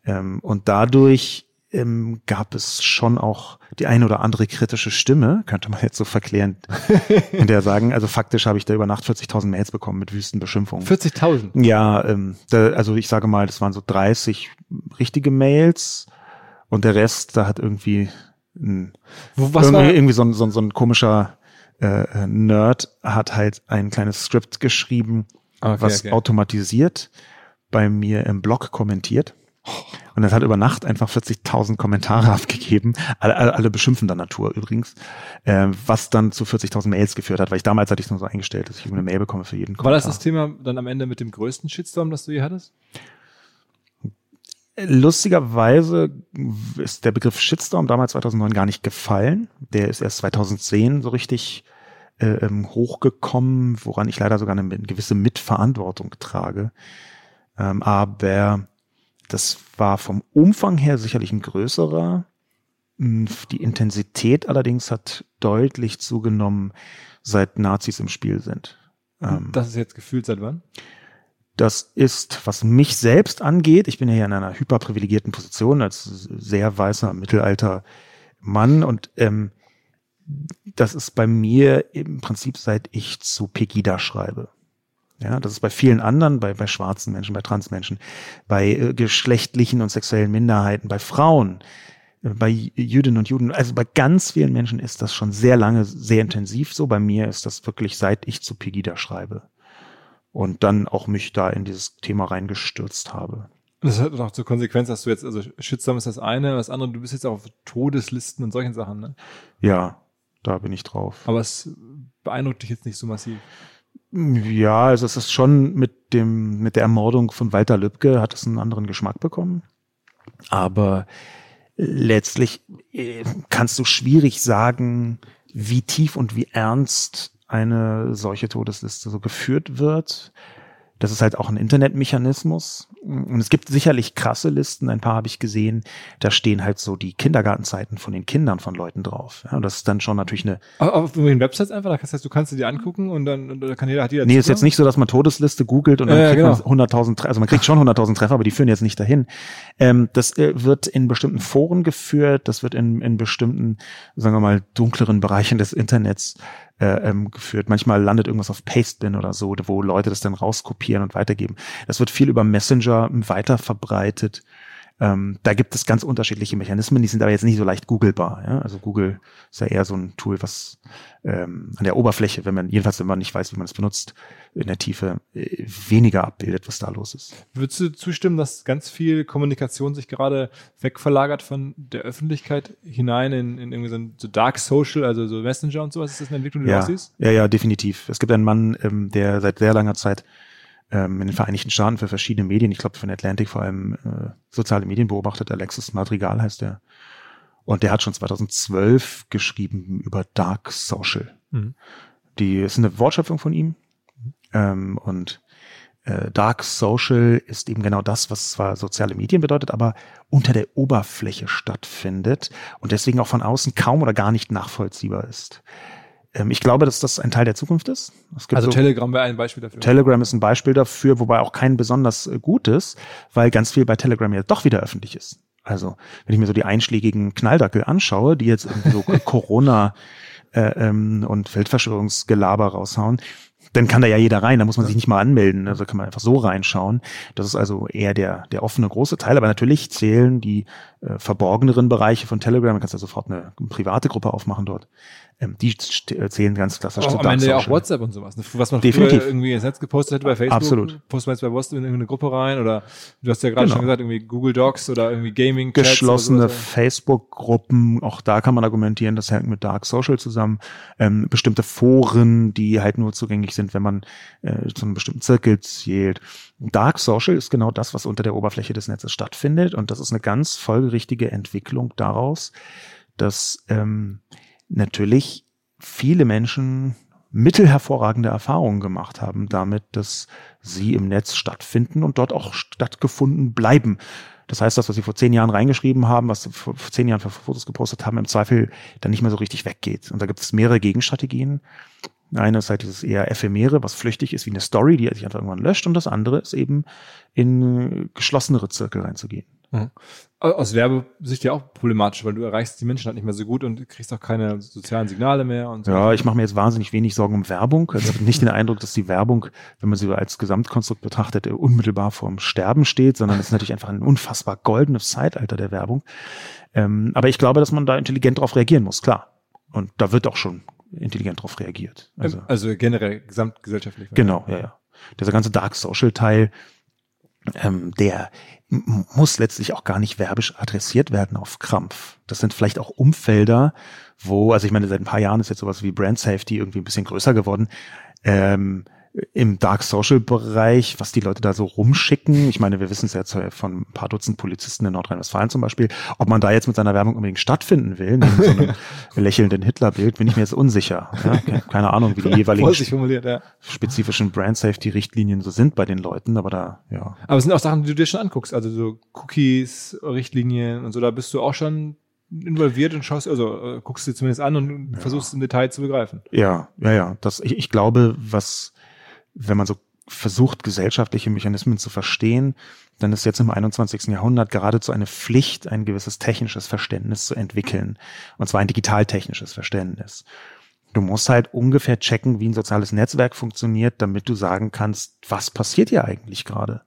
Ähm, und dadurch ähm, gab es schon auch die eine oder andere kritische Stimme, könnte man jetzt so verklärend in der sagen. Also faktisch habe ich da über Nacht 40.000 Mails bekommen mit wüsten Beschimpfungen. 40.000? Ja, ähm, da, also ich sage mal, das waren so 30 richtige Mails und der Rest, da hat irgendwie ein, was irgendwie, war? irgendwie so ein, so ein, so ein komischer äh, Nerd hat halt ein kleines Skript geschrieben, okay, was okay. automatisiert bei mir im Blog kommentiert. Und das hat über Nacht einfach 40.000 Kommentare abgegeben, alle, alle, alle beschimpfender Natur übrigens, äh, was dann zu 40.000 Mails geführt hat, weil ich damals hatte ich es nur so eingestellt, dass ich eine Mail bekomme für jeden Kommentar. War das das Thema dann am Ende mit dem größten Shitstorm, das du hier hattest? Lustigerweise ist der Begriff Shitstorm damals 2009 gar nicht gefallen. Der ist erst 2010 so richtig äh, ähm, hochgekommen, woran ich leider sogar eine, eine gewisse Mitverantwortung trage. Ähm, aber das war vom Umfang her sicherlich ein größerer. Hm, die Intensität allerdings hat deutlich zugenommen, seit Nazis im Spiel sind. Ähm, das ist jetzt gefühlt seit wann? Das ist, was mich selbst angeht, ich bin ja hier in einer hyperprivilegierten Position als sehr weißer Mittelalter Mann und ähm, das ist bei mir im Prinzip seit ich zu Pegida schreibe. Ja, das ist bei vielen anderen, bei, bei schwarzen Menschen, bei Transmenschen, bei äh, geschlechtlichen und sexuellen Minderheiten, bei Frauen, äh, bei Jüdinnen und Juden, also bei ganz vielen Menschen ist das schon sehr lange, sehr intensiv so. Bei mir ist das wirklich seit ich zu Pegida schreibe. Und dann auch mich da in dieses Thema reingestürzt habe. Das hat auch zur Konsequenz, dass du jetzt, also Shitstorm ist das eine, das andere, du bist jetzt auf Todeslisten und solchen Sachen, ne? Ja, da bin ich drauf. Aber es beeindruckt dich jetzt nicht so massiv. Ja, also es ist schon mit dem, mit der Ermordung von Walter Lübcke hat es einen anderen Geschmack bekommen. Aber letztlich äh, kannst du schwierig sagen, wie tief und wie ernst eine solche Todesliste so geführt wird. Das ist halt auch ein Internetmechanismus. Und es gibt sicherlich krasse Listen, ein paar habe ich gesehen, da stehen halt so die Kindergartenzeiten von den Kindern von Leuten drauf. Ja, und das ist dann schon natürlich eine. Auf, den Websites einfach, das heißt, du kannst sie dir angucken und dann da kann jeder, hat jeder Nee, Zugang? ist jetzt nicht so, dass man Todesliste googelt und dann ja, kriegt ja, genau. man 100.000, also man kriegt schon 100.000 Treffer, aber die führen jetzt nicht dahin. Ähm, das äh, wird in bestimmten Foren geführt, das wird in, in bestimmten, sagen wir mal, dunkleren Bereichen des Internets äh, ähm, geführt. Manchmal landet irgendwas auf Pastebin oder so, wo Leute das dann rauskopieren und weitergeben. Das wird viel über Messenger weiter verbreitet. Ähm, da gibt es ganz unterschiedliche Mechanismen, die sind aber jetzt nicht so leicht googelbar. Ja? Also Google ist ja eher so ein Tool, was ähm, an der Oberfläche, wenn man, jedenfalls wenn man nicht weiß, wie man es benutzt, in der Tiefe äh, weniger abbildet, was da los ist. Würdest du zustimmen, dass ganz viel Kommunikation sich gerade wegverlagert von der Öffentlichkeit hinein in, in irgendwie so, ein, so Dark Social, also so Messenger und sowas? Ist das eine Entwicklung, die ja, du auch siehst? Ja, ja, definitiv. Es gibt einen Mann, ähm, der seit sehr langer Zeit ähm, in den Vereinigten Staaten für verschiedene Medien, ich glaube von Atlantic vor allem äh, soziale Medien beobachtet. Alexis Madrigal heißt der. Und der hat schon 2012 geschrieben über Dark Social. Mhm. Die ist eine Wortschöpfung von ihm. Ähm, und äh, Dark Social ist eben genau das, was zwar soziale Medien bedeutet, aber unter der Oberfläche stattfindet und deswegen auch von außen kaum oder gar nicht nachvollziehbar ist. Ähm, ich glaube, dass das ein Teil der Zukunft ist. also so, Telegram wäre ein Beispiel dafür. Telegram ist ein Beispiel dafür, wobei auch kein besonders äh, gutes, weil ganz viel bei Telegram ja doch wieder öffentlich ist. Also, wenn ich mir so die einschlägigen Knalldackel anschaue, die jetzt irgendwie so Corona äh, ähm, und Weltverschwörungsgelaber raushauen, dann kann da ja jeder rein, da muss man sich nicht mal anmelden, also kann man einfach so reinschauen. Das ist also eher der, der offene große Teil, aber natürlich zählen die äh, verborgeneren Bereiche von Telegram, man kann ja sofort eine, eine private Gruppe aufmachen dort, ähm, die zählen ganz klassisch auch, zu Am Ende ja auch WhatsApp und sowas. Ne? Was man Definitiv. irgendwie ins Netz gepostet hätte bei Facebook. Absolut. Postet man jetzt bei WhatsApp in irgendeine Gruppe rein oder du hast ja gerade genau. schon gesagt, irgendwie Google Docs oder irgendwie Gaming. -Chats Geschlossene Facebook-Gruppen, auch da kann man argumentieren, das hängt mit Dark Social zusammen. Ähm, bestimmte Foren, die halt nur zugänglich sind, wenn man äh, zu einem bestimmten Zirkel zählt. Dark Social ist genau das, was unter der Oberfläche des Netzes stattfindet und das ist eine ganz folgerichtige Entwicklung daraus, dass ähm, natürlich viele Menschen mittelhervorragende Erfahrungen gemacht haben damit, dass sie im Netz stattfinden und dort auch stattgefunden bleiben. Das heißt, das, was sie vor zehn Jahren reingeschrieben haben, was sie vor zehn Jahren für Fotos gepostet haben, im Zweifel dann nicht mehr so richtig weggeht. Und da gibt es mehrere Gegenstrategien. Eine ist halt dieses eher ephemere, was flüchtig ist wie eine Story, die sich einfach irgendwann löscht. Und das andere ist eben in geschlossenere Zirkel reinzugehen. Mhm. Aus Werbesicht ja auch problematisch, weil du erreichst die Menschen halt nicht mehr so gut und kriegst auch keine sozialen Signale mehr. Und so. Ja, ich mache mir jetzt wahnsinnig wenig Sorgen um Werbung. Also ich habe nicht den Eindruck, dass die Werbung, wenn man sie als Gesamtkonstrukt betrachtet, unmittelbar vorm Sterben steht, sondern es ist natürlich einfach ein unfassbar goldenes Zeitalter der Werbung. Ähm, aber ich glaube, dass man da intelligent darauf reagieren muss, klar. Und da wird auch schon intelligent darauf reagiert. Also, also generell gesamtgesellschaftlich. Genau, ja, ja. Dieser ganze Dark Social Teil, ähm, der muss letztlich auch gar nicht werbisch adressiert werden auf Krampf. Das sind vielleicht auch Umfelder, wo, also ich meine, seit ein paar Jahren ist jetzt sowas wie Brand Safety irgendwie ein bisschen größer geworden. Ähm, im Dark Social Bereich, was die Leute da so rumschicken. Ich meine, wir wissen es jetzt von ein paar Dutzend Polizisten in Nordrhein-Westfalen zum Beispiel. Ob man da jetzt mit seiner Werbung unbedingt stattfinden will, neben so einem lächelnden Hitlerbild, bin ich mir jetzt unsicher. Ja? Keine Ahnung, wie die jeweiligen ja. spezifischen Brand Safety Richtlinien so sind bei den Leuten, aber da, ja. Aber es sind auch Sachen, die du dir schon anguckst. Also so Cookies, Richtlinien und so, da bist du auch schon involviert und schaust, also äh, guckst dir zumindest an und ja. versuchst im Detail zu begreifen. Ja, ja, ja. Das, ich, ich glaube, was wenn man so versucht, gesellschaftliche Mechanismen zu verstehen, dann ist jetzt im 21. Jahrhundert geradezu eine Pflicht, ein gewisses technisches Verständnis zu entwickeln. Und zwar ein digitaltechnisches Verständnis. Du musst halt ungefähr checken, wie ein soziales Netzwerk funktioniert, damit du sagen kannst, was passiert hier eigentlich gerade.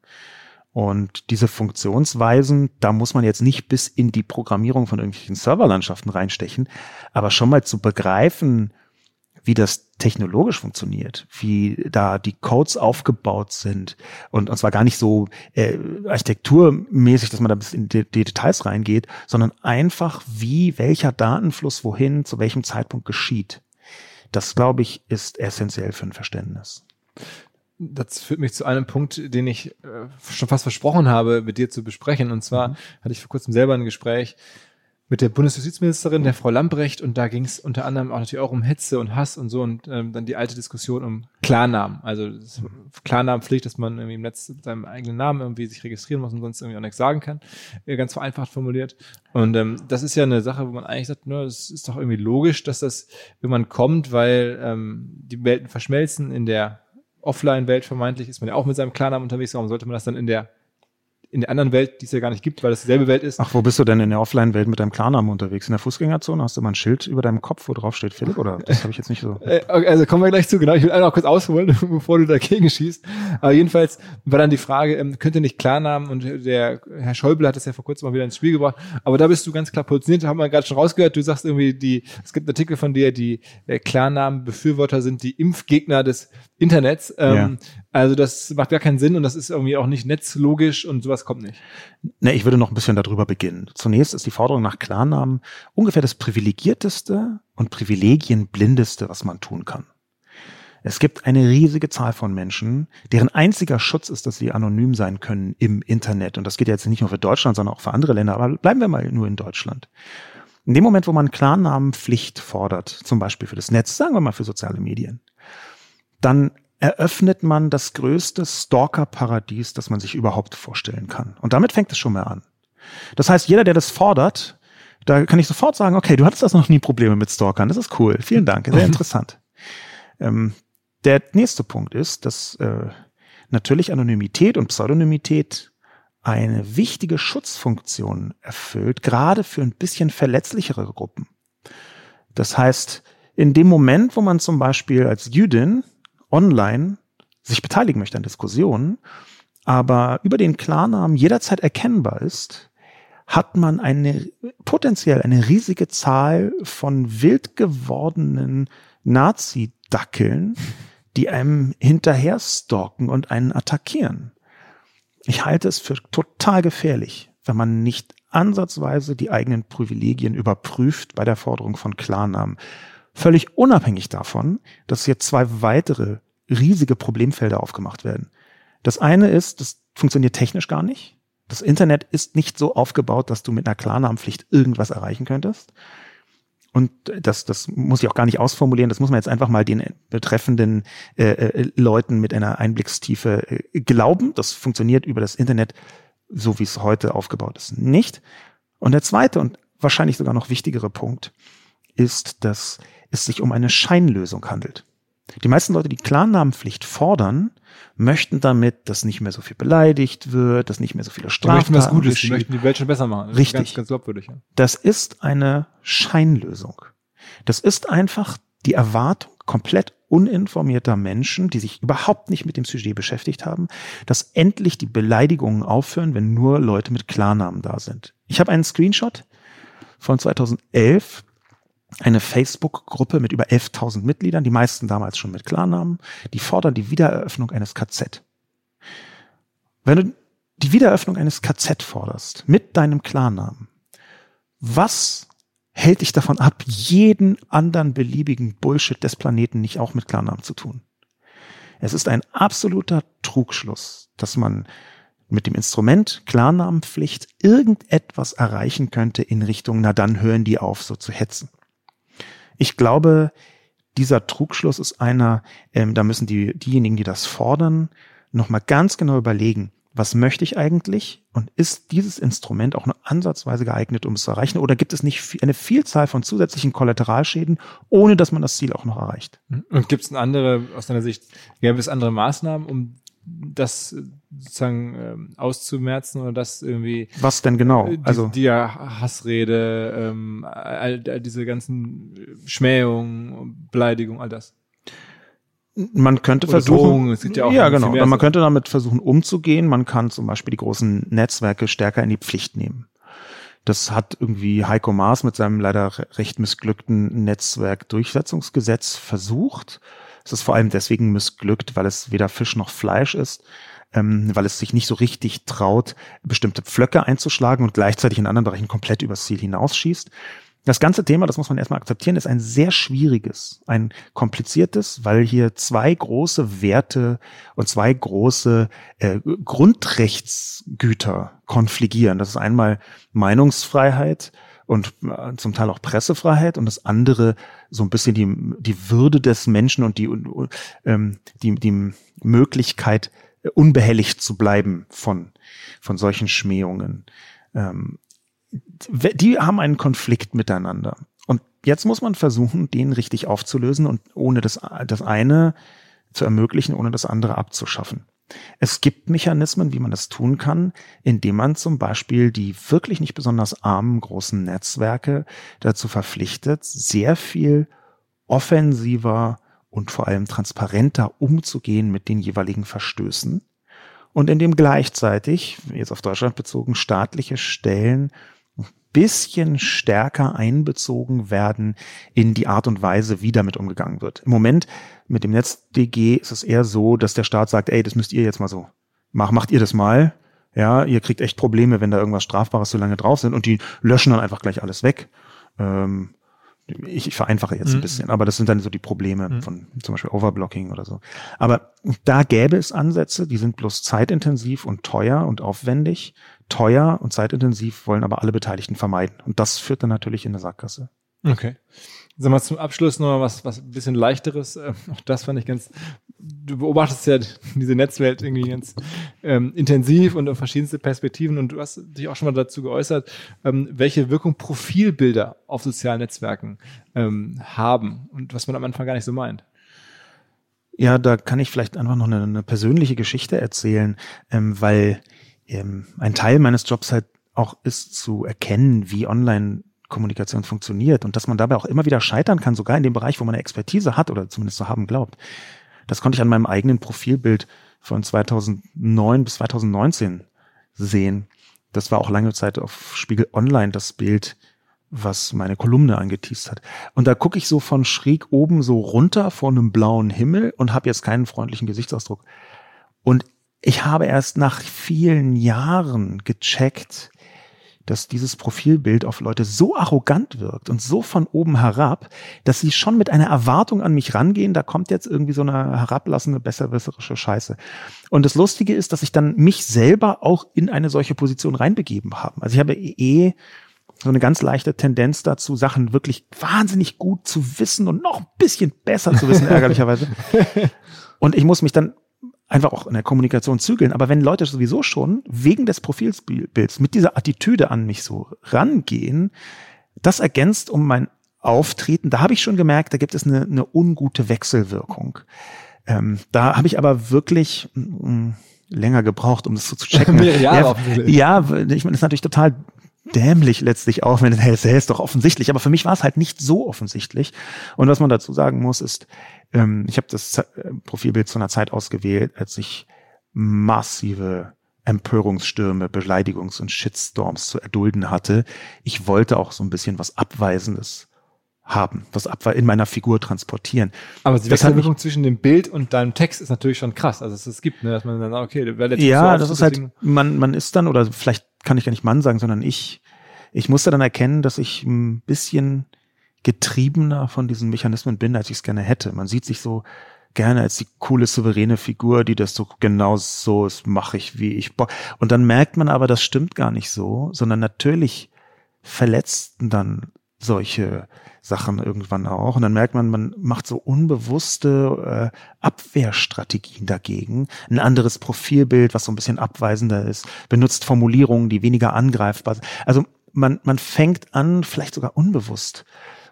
Und diese Funktionsweisen, da muss man jetzt nicht bis in die Programmierung von irgendwelchen Serverlandschaften reinstechen, aber schon mal zu begreifen, wie das technologisch funktioniert, wie da die Codes aufgebaut sind und, und zwar gar nicht so äh, architekturmäßig, dass man da bis in die, die Details reingeht, sondern einfach, wie welcher Datenfluss wohin zu welchem Zeitpunkt geschieht. Das, glaube ich, ist essentiell für ein Verständnis das führt mich zu einem Punkt, den ich äh, schon fast versprochen habe, mit dir zu besprechen. Und zwar mhm. hatte ich vor kurzem selber ein Gespräch mit der Bundesjustizministerin, der Frau Lamprecht, und da ging es unter anderem auch natürlich auch um Hetze und Hass und so und ähm, dann die alte Diskussion um Klarnamen. Also Klarnamenpflicht, dass man irgendwie im Netz mit seinem eigenen Namen irgendwie sich registrieren muss und sonst irgendwie auch nichts sagen kann. Äh, ganz vereinfacht formuliert. Und ähm, das ist ja eine Sache, wo man eigentlich sagt, ne, es ist doch irgendwie logisch, dass das irgendwann kommt, weil ähm, die Welten verschmelzen in der Offline-Welt vermeintlich ist man ja auch mit seinem Klarnamen unterwegs. Warum sollte man das dann in der in der anderen Welt, die es ja gar nicht gibt, weil das dieselbe Welt ist. Ach, wo bist du denn in der Offline-Welt mit deinem Klarnamen unterwegs? In der Fußgängerzone? Hast du mal ein Schild über deinem Kopf, wo drauf steht Philipp? Oder das habe ich jetzt nicht so. Äh, also kommen wir gleich zu, genau. Ich will einfach kurz ausholen, bevor du dagegen schießt. Aber jedenfalls war dann die Frage, ähm, könnte nicht Klarnamen und der Herr Schäuble hat das ja vor kurzem mal wieder ins Spiel gebracht. Aber da bist du ganz klar positioniert, haben wir gerade schon rausgehört. Du sagst irgendwie, die, es gibt einen Artikel von dir, die äh, Klarnamen-Befürworter sind die Impfgegner des Internets. Ähm, ja. Also das macht gar keinen Sinn und das ist irgendwie auch nicht netzlogisch und sowas kommt nicht. Ne, ich würde noch ein bisschen darüber beginnen. Zunächst ist die Forderung nach Klarnamen ungefähr das privilegierteste und privilegienblindeste, was man tun kann. Es gibt eine riesige Zahl von Menschen, deren einziger Schutz ist, dass sie anonym sein können im Internet. Und das geht jetzt nicht nur für Deutschland, sondern auch für andere Länder. Aber bleiben wir mal nur in Deutschland. In dem Moment, wo man Klarnamenpflicht fordert, zum Beispiel für das Netz, sagen wir mal für soziale Medien, dann eröffnet man das größte Stalker-Paradies, das man sich überhaupt vorstellen kann. Und damit fängt es schon mal an. Das heißt, jeder, der das fordert, da kann ich sofort sagen, okay, du hattest das noch nie Probleme mit Stalkern. Das ist cool. Vielen Dank. Sehr interessant. ähm, der nächste Punkt ist, dass äh, natürlich Anonymität und Pseudonymität eine wichtige Schutzfunktion erfüllt, gerade für ein bisschen verletzlichere Gruppen. Das heißt, in dem Moment, wo man zum Beispiel als Jüdin online sich beteiligen möchte an Diskussionen, aber über den Klarnamen jederzeit erkennbar ist, hat man eine potenziell eine riesige Zahl von wild gewordenen Nazi-Dackeln, die einem hinterher stalken und einen attackieren. Ich halte es für total gefährlich, wenn man nicht ansatzweise die eigenen Privilegien überprüft bei der Forderung von Klarnamen. Völlig unabhängig davon, dass hier zwei weitere riesige Problemfelder aufgemacht werden. Das eine ist, das funktioniert technisch gar nicht. Das Internet ist nicht so aufgebaut, dass du mit einer Klarnamenpflicht irgendwas erreichen könntest. Und das, das muss ich auch gar nicht ausformulieren. Das muss man jetzt einfach mal den betreffenden äh, äh, Leuten mit einer Einblickstiefe äh, glauben. Das funktioniert über das Internet, so wie es heute aufgebaut ist, nicht. Und der zweite und wahrscheinlich sogar noch wichtigere Punkt ist, dass es sich um eine Scheinlösung handelt. Die meisten Leute, die Klarnamenpflicht fordern, möchten damit, dass nicht mehr so viel beleidigt wird, dass nicht mehr so viele Straftaten Die möchten was Gutes, geschieht. die möchten die Welt schon besser machen. Das Richtig. Ist ganz, ganz glaubwürdig. Ja. Das ist eine Scheinlösung. Das ist einfach die Erwartung komplett uninformierter Menschen, die sich überhaupt nicht mit dem Sujet beschäftigt haben, dass endlich die Beleidigungen aufhören, wenn nur Leute mit Klarnamen da sind. Ich habe einen Screenshot von 2011 eine Facebook-Gruppe mit über 11.000 Mitgliedern, die meisten damals schon mit Klarnamen, die fordern die Wiedereröffnung eines KZ. Wenn du die Wiedereröffnung eines KZ forderst mit deinem Klarnamen, was hält dich davon ab, jeden anderen beliebigen Bullshit des Planeten nicht auch mit Klarnamen zu tun? Es ist ein absoluter Trugschluss, dass man mit dem Instrument Klarnamenpflicht irgendetwas erreichen könnte in Richtung, na dann hören die auf, so zu hetzen. Ich glaube, dieser Trugschluss ist einer, ähm, da müssen die, diejenigen, die das fordern, nochmal ganz genau überlegen, was möchte ich eigentlich und ist dieses Instrument auch nur ansatzweise geeignet, um es zu erreichen oder gibt es nicht eine Vielzahl von zusätzlichen Kollateralschäden, ohne dass man das Ziel auch noch erreicht? Und gibt es andere, aus deiner Sicht, gäbe es andere Maßnahmen, um das sozusagen ähm, auszumerzen oder das irgendwie. Was denn genau? Die, also die Hassrede, ähm, all, all diese ganzen Schmähungen, Beleidigungen, all das. Man könnte Oder versuchen, ja auch ja genau, man könnte damit versuchen umzugehen. Man kann zum Beispiel die großen Netzwerke stärker in die Pflicht nehmen. Das hat irgendwie Heiko Maas mit seinem leider recht missglückten Netzwerkdurchsetzungsgesetz versucht. Es ist vor allem deswegen missglückt, weil es weder Fisch noch Fleisch ist, ähm, weil es sich nicht so richtig traut, bestimmte Pflöcke einzuschlagen und gleichzeitig in anderen Bereichen komplett übers Ziel hinausschießt. Das ganze Thema, das muss man erstmal akzeptieren, ist ein sehr schwieriges, ein kompliziertes, weil hier zwei große Werte und zwei große äh, Grundrechtsgüter konfligieren. Das ist einmal Meinungsfreiheit und äh, zum Teil auch Pressefreiheit und das andere so ein bisschen die, die Würde des Menschen und die, ähm, die, die Möglichkeit, äh, unbehelligt zu bleiben von, von solchen Schmähungen. Ähm, die haben einen Konflikt miteinander. Und jetzt muss man versuchen, den richtig aufzulösen und ohne das, das eine zu ermöglichen, ohne das andere abzuschaffen. Es gibt Mechanismen, wie man das tun kann, indem man zum Beispiel die wirklich nicht besonders armen großen Netzwerke dazu verpflichtet, sehr viel offensiver und vor allem transparenter umzugehen mit den jeweiligen Verstößen und indem gleichzeitig, jetzt auf Deutschland bezogen, staatliche Stellen bisschen stärker einbezogen werden in die Art und Weise, wie damit umgegangen wird. Im Moment mit dem NetzDG ist es eher so, dass der Staat sagt, ey, das müsst ihr jetzt mal so. Mach, macht ihr das mal. Ja, ihr kriegt echt Probleme, wenn da irgendwas Strafbares so lange drauf sind und die löschen dann einfach gleich alles weg. Ähm, ich, ich vereinfache jetzt ein Mhm. bisschen, aber das sind dann so die Probleme Mhm. von zum Beispiel Overblocking oder so. Aber da gäbe es Ansätze, die sind bloß zeitintensiv und teuer und aufwendig. Teuer und zeitintensiv wollen aber alle Beteiligten vermeiden. Und das führt dann natürlich in eine Sackgasse. Okay. Sag mal zum Abschluss noch mal was, was ein bisschen leichteres. Ähm, Auch das fand ich ganz. Du beobachtest ja diese Netzwelt irgendwie ganz ähm, intensiv und auf verschiedenste Perspektiven und du hast dich auch schon mal dazu geäußert, ähm, welche Wirkung Profilbilder auf sozialen Netzwerken ähm, haben und was man am Anfang gar nicht so meint. Ja, da kann ich vielleicht einfach noch eine, eine persönliche Geschichte erzählen, ähm, weil ähm, ein Teil meines Jobs halt auch ist zu erkennen, wie Online-Kommunikation funktioniert und dass man dabei auch immer wieder scheitern kann, sogar in dem Bereich, wo man eine Expertise hat oder zumindest zu haben glaubt. Das konnte ich an meinem eigenen Profilbild von 2009 bis 2019 sehen. Das war auch lange Zeit auf Spiegel Online das Bild, was meine Kolumne angeteased hat. Und da gucke ich so von schräg oben so runter vor einem blauen Himmel und habe jetzt keinen freundlichen Gesichtsausdruck. Und ich habe erst nach vielen Jahren gecheckt, dass dieses Profilbild auf Leute so arrogant wirkt und so von oben herab, dass sie schon mit einer Erwartung an mich rangehen, da kommt jetzt irgendwie so eine herablassende, besserwisserische Scheiße. Und das Lustige ist, dass ich dann mich selber auch in eine solche Position reinbegeben habe. Also ich habe eh so eine ganz leichte Tendenz dazu, Sachen wirklich wahnsinnig gut zu wissen und noch ein bisschen besser zu wissen, ärgerlicherweise. Und ich muss mich dann einfach auch in der Kommunikation zügeln. Aber wenn Leute sowieso schon wegen des Profilbilds mit dieser Attitüde an mich so rangehen, das ergänzt um mein Auftreten. Da habe ich schon gemerkt, da gibt es eine, eine ungute Wechselwirkung. Ähm, da habe ich aber wirklich mh, länger gebraucht, um das so zu checken. Ja, ja, ich meine, das ist natürlich total dämlich letztlich auch, wenn es hey, ist doch offensichtlich. Aber für mich war es halt nicht so offensichtlich. Und was man dazu sagen muss, ist, ähm, ich habe das äh, Profilbild zu einer Zeit ausgewählt, als ich massive Empörungsstürme, Beleidigungs- und Shitstorms zu erdulden hatte. Ich wollte auch so ein bisschen was Abweisendes haben, was in meiner Figur transportieren. Aber die Wechselwirkung zwischen dem Bild und deinem Text ist natürlich schon krass. Also es, es gibt, ne, dass man dann sagt, okay, der Typ Ja, so das ist halt, man, man ist dann, oder vielleicht kann ich gar nicht Mann sagen, sondern ich, ich musste dann erkennen, dass ich ein bisschen getriebener von diesen Mechanismen bin, als ich es gerne hätte. Man sieht sich so gerne als die coole, souveräne Figur, die das so genau so ist, mache ich, wie ich bock. Und dann merkt man aber, das stimmt gar nicht so, sondern natürlich verletzten dann solche Sachen irgendwann auch. Und dann merkt man, man macht so unbewusste äh, Abwehrstrategien dagegen. Ein anderes Profilbild, was so ein bisschen abweisender ist, benutzt Formulierungen, die weniger angreifbar sind. Also man, man fängt an, vielleicht sogar unbewusst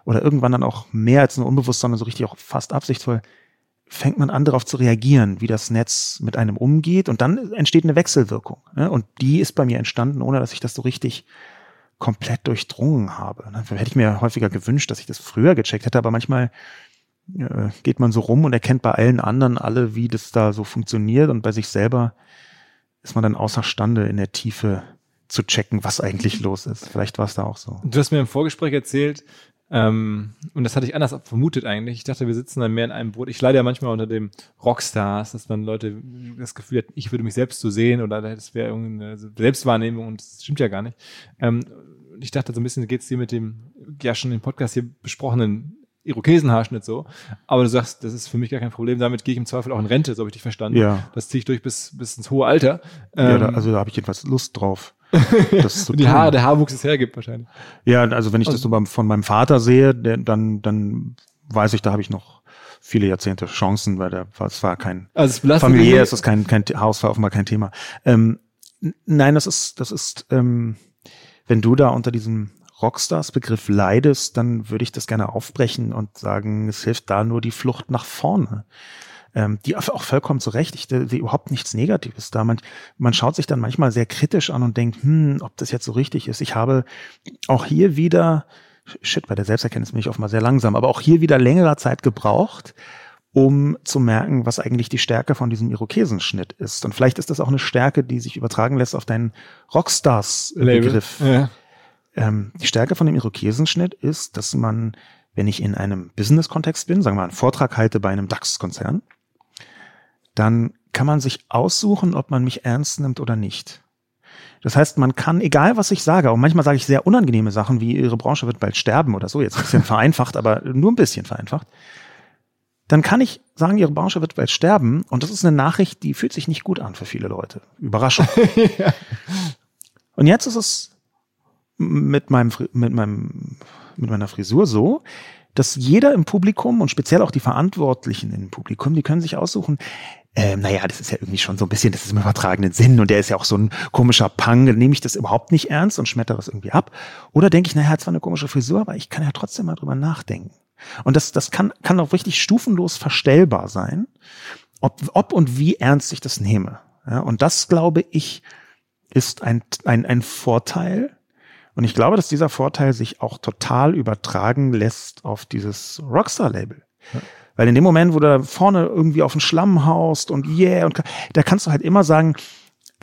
oder irgendwann dann auch mehr als nur unbewusst, sondern so richtig auch fast absichtsvoll, fängt man an, darauf zu reagieren, wie das Netz mit einem umgeht. Und dann entsteht eine Wechselwirkung. Ne? Und die ist bei mir entstanden, ohne dass ich das so richtig komplett durchdrungen habe. Dann hätte ich mir häufiger gewünscht, dass ich das früher gecheckt hätte, aber manchmal äh, geht man so rum und erkennt bei allen anderen alle, wie das da so funktioniert und bei sich selber ist man dann außerstande in der Tiefe zu checken, was eigentlich los ist. Vielleicht war es da auch so. Du hast mir im Vorgespräch erzählt, ähm, und das hatte ich anders vermutet eigentlich. Ich dachte, wir sitzen dann mehr in einem Boot. Ich leide ja manchmal unter dem Rockstars, dass man Leute das Gefühl hat, ich würde mich selbst so sehen oder das wäre irgendeine Selbstwahrnehmung und das stimmt ja gar nicht. Ähm, ich dachte, so ein bisschen geht's dir mit dem ja schon im Podcast hier besprochenen Irokesenhaarschnitt so. Aber du sagst, das ist für mich gar kein Problem. Damit gehe ich im Zweifel auch in Rente, so habe ich dich verstanden. Ja. Das ziehe ich durch bis, bis ins hohe Alter. Ja, da, ähm, also da habe ich jedenfalls Lust drauf. Das zu die Haare, der Haarwuchs es hergibt wahrscheinlich. Ja, also wenn ich das so beim, von meinem Vater sehe, der, dann, dann weiß ich, da habe ich noch viele Jahrzehnte Chancen, weil der, es war kein also es familiär, es ist kein, kein Haus, war offenbar kein Thema. Ähm, nein, das ist, das ist, ähm, wenn du da unter diesem Rockstars-Begriff leidest, dann würde ich das gerne aufbrechen und sagen, es hilft da nur die Flucht nach vorne. Ähm, die auch vollkommen zu Recht, ich sehe überhaupt nichts Negatives da. Man, man schaut sich dann manchmal sehr kritisch an und denkt, hm, ob das jetzt so richtig ist. Ich habe auch hier wieder, shit, bei der Selbsterkenntnis bin ich offenbar sehr langsam, aber auch hier wieder längere Zeit gebraucht, um zu merken, was eigentlich die Stärke von diesem Irokesenschnitt ist. Und vielleicht ist das auch eine Stärke, die sich übertragen lässt auf deinen Rockstars-Begriff. Ja. Ähm, die Stärke von dem Irokesenschnitt ist, dass man, wenn ich in einem Business-Kontext bin, sagen wir mal, einen Vortrag halte bei einem DAX-Konzern, dann kann man sich aussuchen, ob man mich ernst nimmt oder nicht. Das heißt, man kann, egal was ich sage, und manchmal sage ich sehr unangenehme Sachen, wie ihre Branche wird bald sterben oder so, jetzt ein bisschen vereinfacht, aber nur ein bisschen vereinfacht, dann kann ich sagen, ihre Branche wird bald sterben und das ist eine Nachricht, die fühlt sich nicht gut an für viele Leute. Überraschung. ja. Und jetzt ist es mit meinem, mit meinem, mit meiner Frisur so, dass jeder im Publikum und speziell auch die Verantwortlichen im Publikum, die können sich aussuchen, ähm, naja, das ist ja irgendwie schon so ein bisschen, das ist im übertragenen Sinn und der ist ja auch so ein komischer Pang, dann nehme ich das überhaupt nicht ernst und schmettere es irgendwie ab. Oder denke ich, naja, hat zwar eine komische Frisur, aber ich kann ja trotzdem mal drüber nachdenken. Und das, das kann, kann auch richtig stufenlos verstellbar sein, ob, ob und wie ernst ich das nehme. Ja, und das, glaube ich, ist ein, ein, ein Vorteil, und ich glaube, dass dieser Vorteil sich auch total übertragen lässt auf dieses Rockstar-Label. Ja. Weil in dem Moment, wo du da vorne irgendwie auf den Schlamm haust und yeah, und da kannst du halt immer sagen,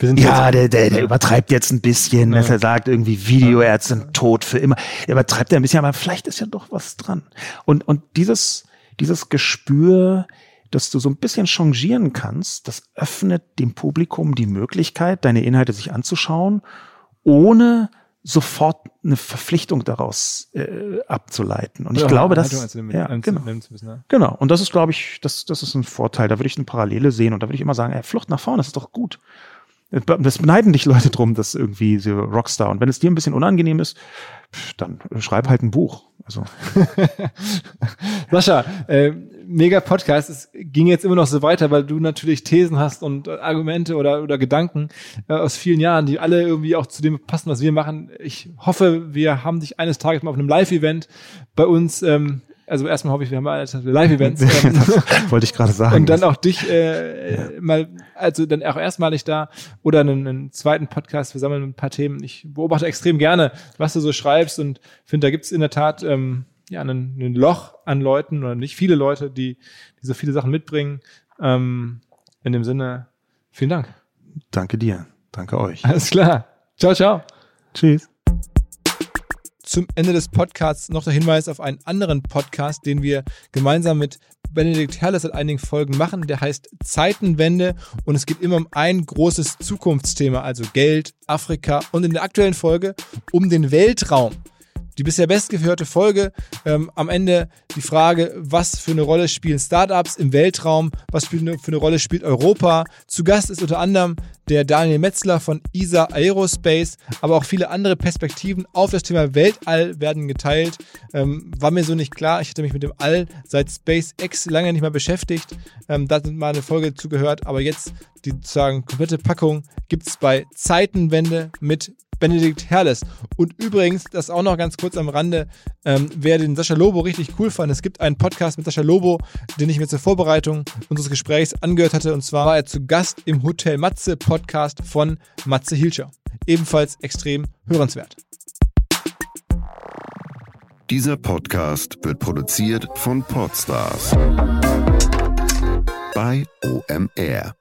ja, der, der, der übertreibt jetzt ein bisschen, ja. dass er sagt, irgendwie Videoärzte sind tot für immer. Er übertreibt ja ein bisschen, aber vielleicht ist ja doch was dran. Und, und dieses, dieses Gespür, dass du so ein bisschen changieren kannst, das öffnet dem Publikum die Möglichkeit, deine Inhalte sich anzuschauen, ohne sofort eine Verpflichtung daraus äh, abzuleiten. Und ich ja, glaube, dass ja, genau. Müssen, ne? genau. Und das ist, glaube ich, das, das ist ein Vorteil. Da würde ich eine Parallele sehen und da würde ich immer sagen, ey, Flucht nach vorne, das ist doch gut. Das beneiden dich Leute drum, dass irgendwie so Rockstar. Und wenn es dir ein bisschen unangenehm ist, dann schreib halt ein Buch. Also. Sascha, äh, mega Podcast. Es ging jetzt immer noch so weiter, weil du natürlich Thesen hast und Argumente oder, oder Gedanken äh, aus vielen Jahren, die alle irgendwie auch zu dem passen, was wir machen. Ich hoffe, wir haben dich eines Tages mal auf einem Live-Event bei uns ähm, also erstmal hoffe ich, wir haben alle Live-Events. Ähm, wollte ich gerade sagen. Und dann auch dich äh, ja. mal, also dann auch erstmalig da oder einen, einen, zweiten Podcast, wir sammeln ein paar Themen. Ich beobachte extrem gerne, was du so schreibst und finde, da gibt's in der Tat ähm, ja ein, ein Loch an Leuten oder nicht viele Leute, die, die so viele Sachen mitbringen. Ähm, in dem Sinne, vielen Dank. Danke dir. Danke euch. Alles klar. Ciao, ciao. Tschüss zum Ende des Podcasts noch der Hinweis auf einen anderen Podcast, den wir gemeinsam mit Benedikt Herles seit einigen Folgen machen. Der heißt Zeitenwende und es geht immer um ein großes Zukunftsthema, also Geld, Afrika und in der aktuellen Folge um den Weltraum die bisher bestgehörte Folge. Ähm, am Ende die Frage, was für eine Rolle spielen Startups im Weltraum, was für eine, für eine Rolle spielt Europa. Zu Gast ist unter anderem der Daniel Metzler von ESA Aerospace, aber auch viele andere Perspektiven auf das Thema Weltall werden geteilt. Ähm, war mir so nicht klar. Ich hatte mich mit dem All seit SpaceX lange nicht mehr beschäftigt. Ähm, da sind mal eine Folge zugehört, aber jetzt die sozusagen komplette Packung gibt es bei Zeitenwende mit Benedikt Herles. Und übrigens, das auch noch ganz kurz am Rande, ähm, wer den Sascha Lobo richtig cool fand, es gibt einen Podcast mit Sascha Lobo, den ich mir zur Vorbereitung unseres Gesprächs angehört hatte. Und zwar war er zu Gast im Hotel Matze Podcast von Matze Hilscher. Ebenfalls extrem hörenswert. Dieser Podcast wird produziert von Podstars bei OMR.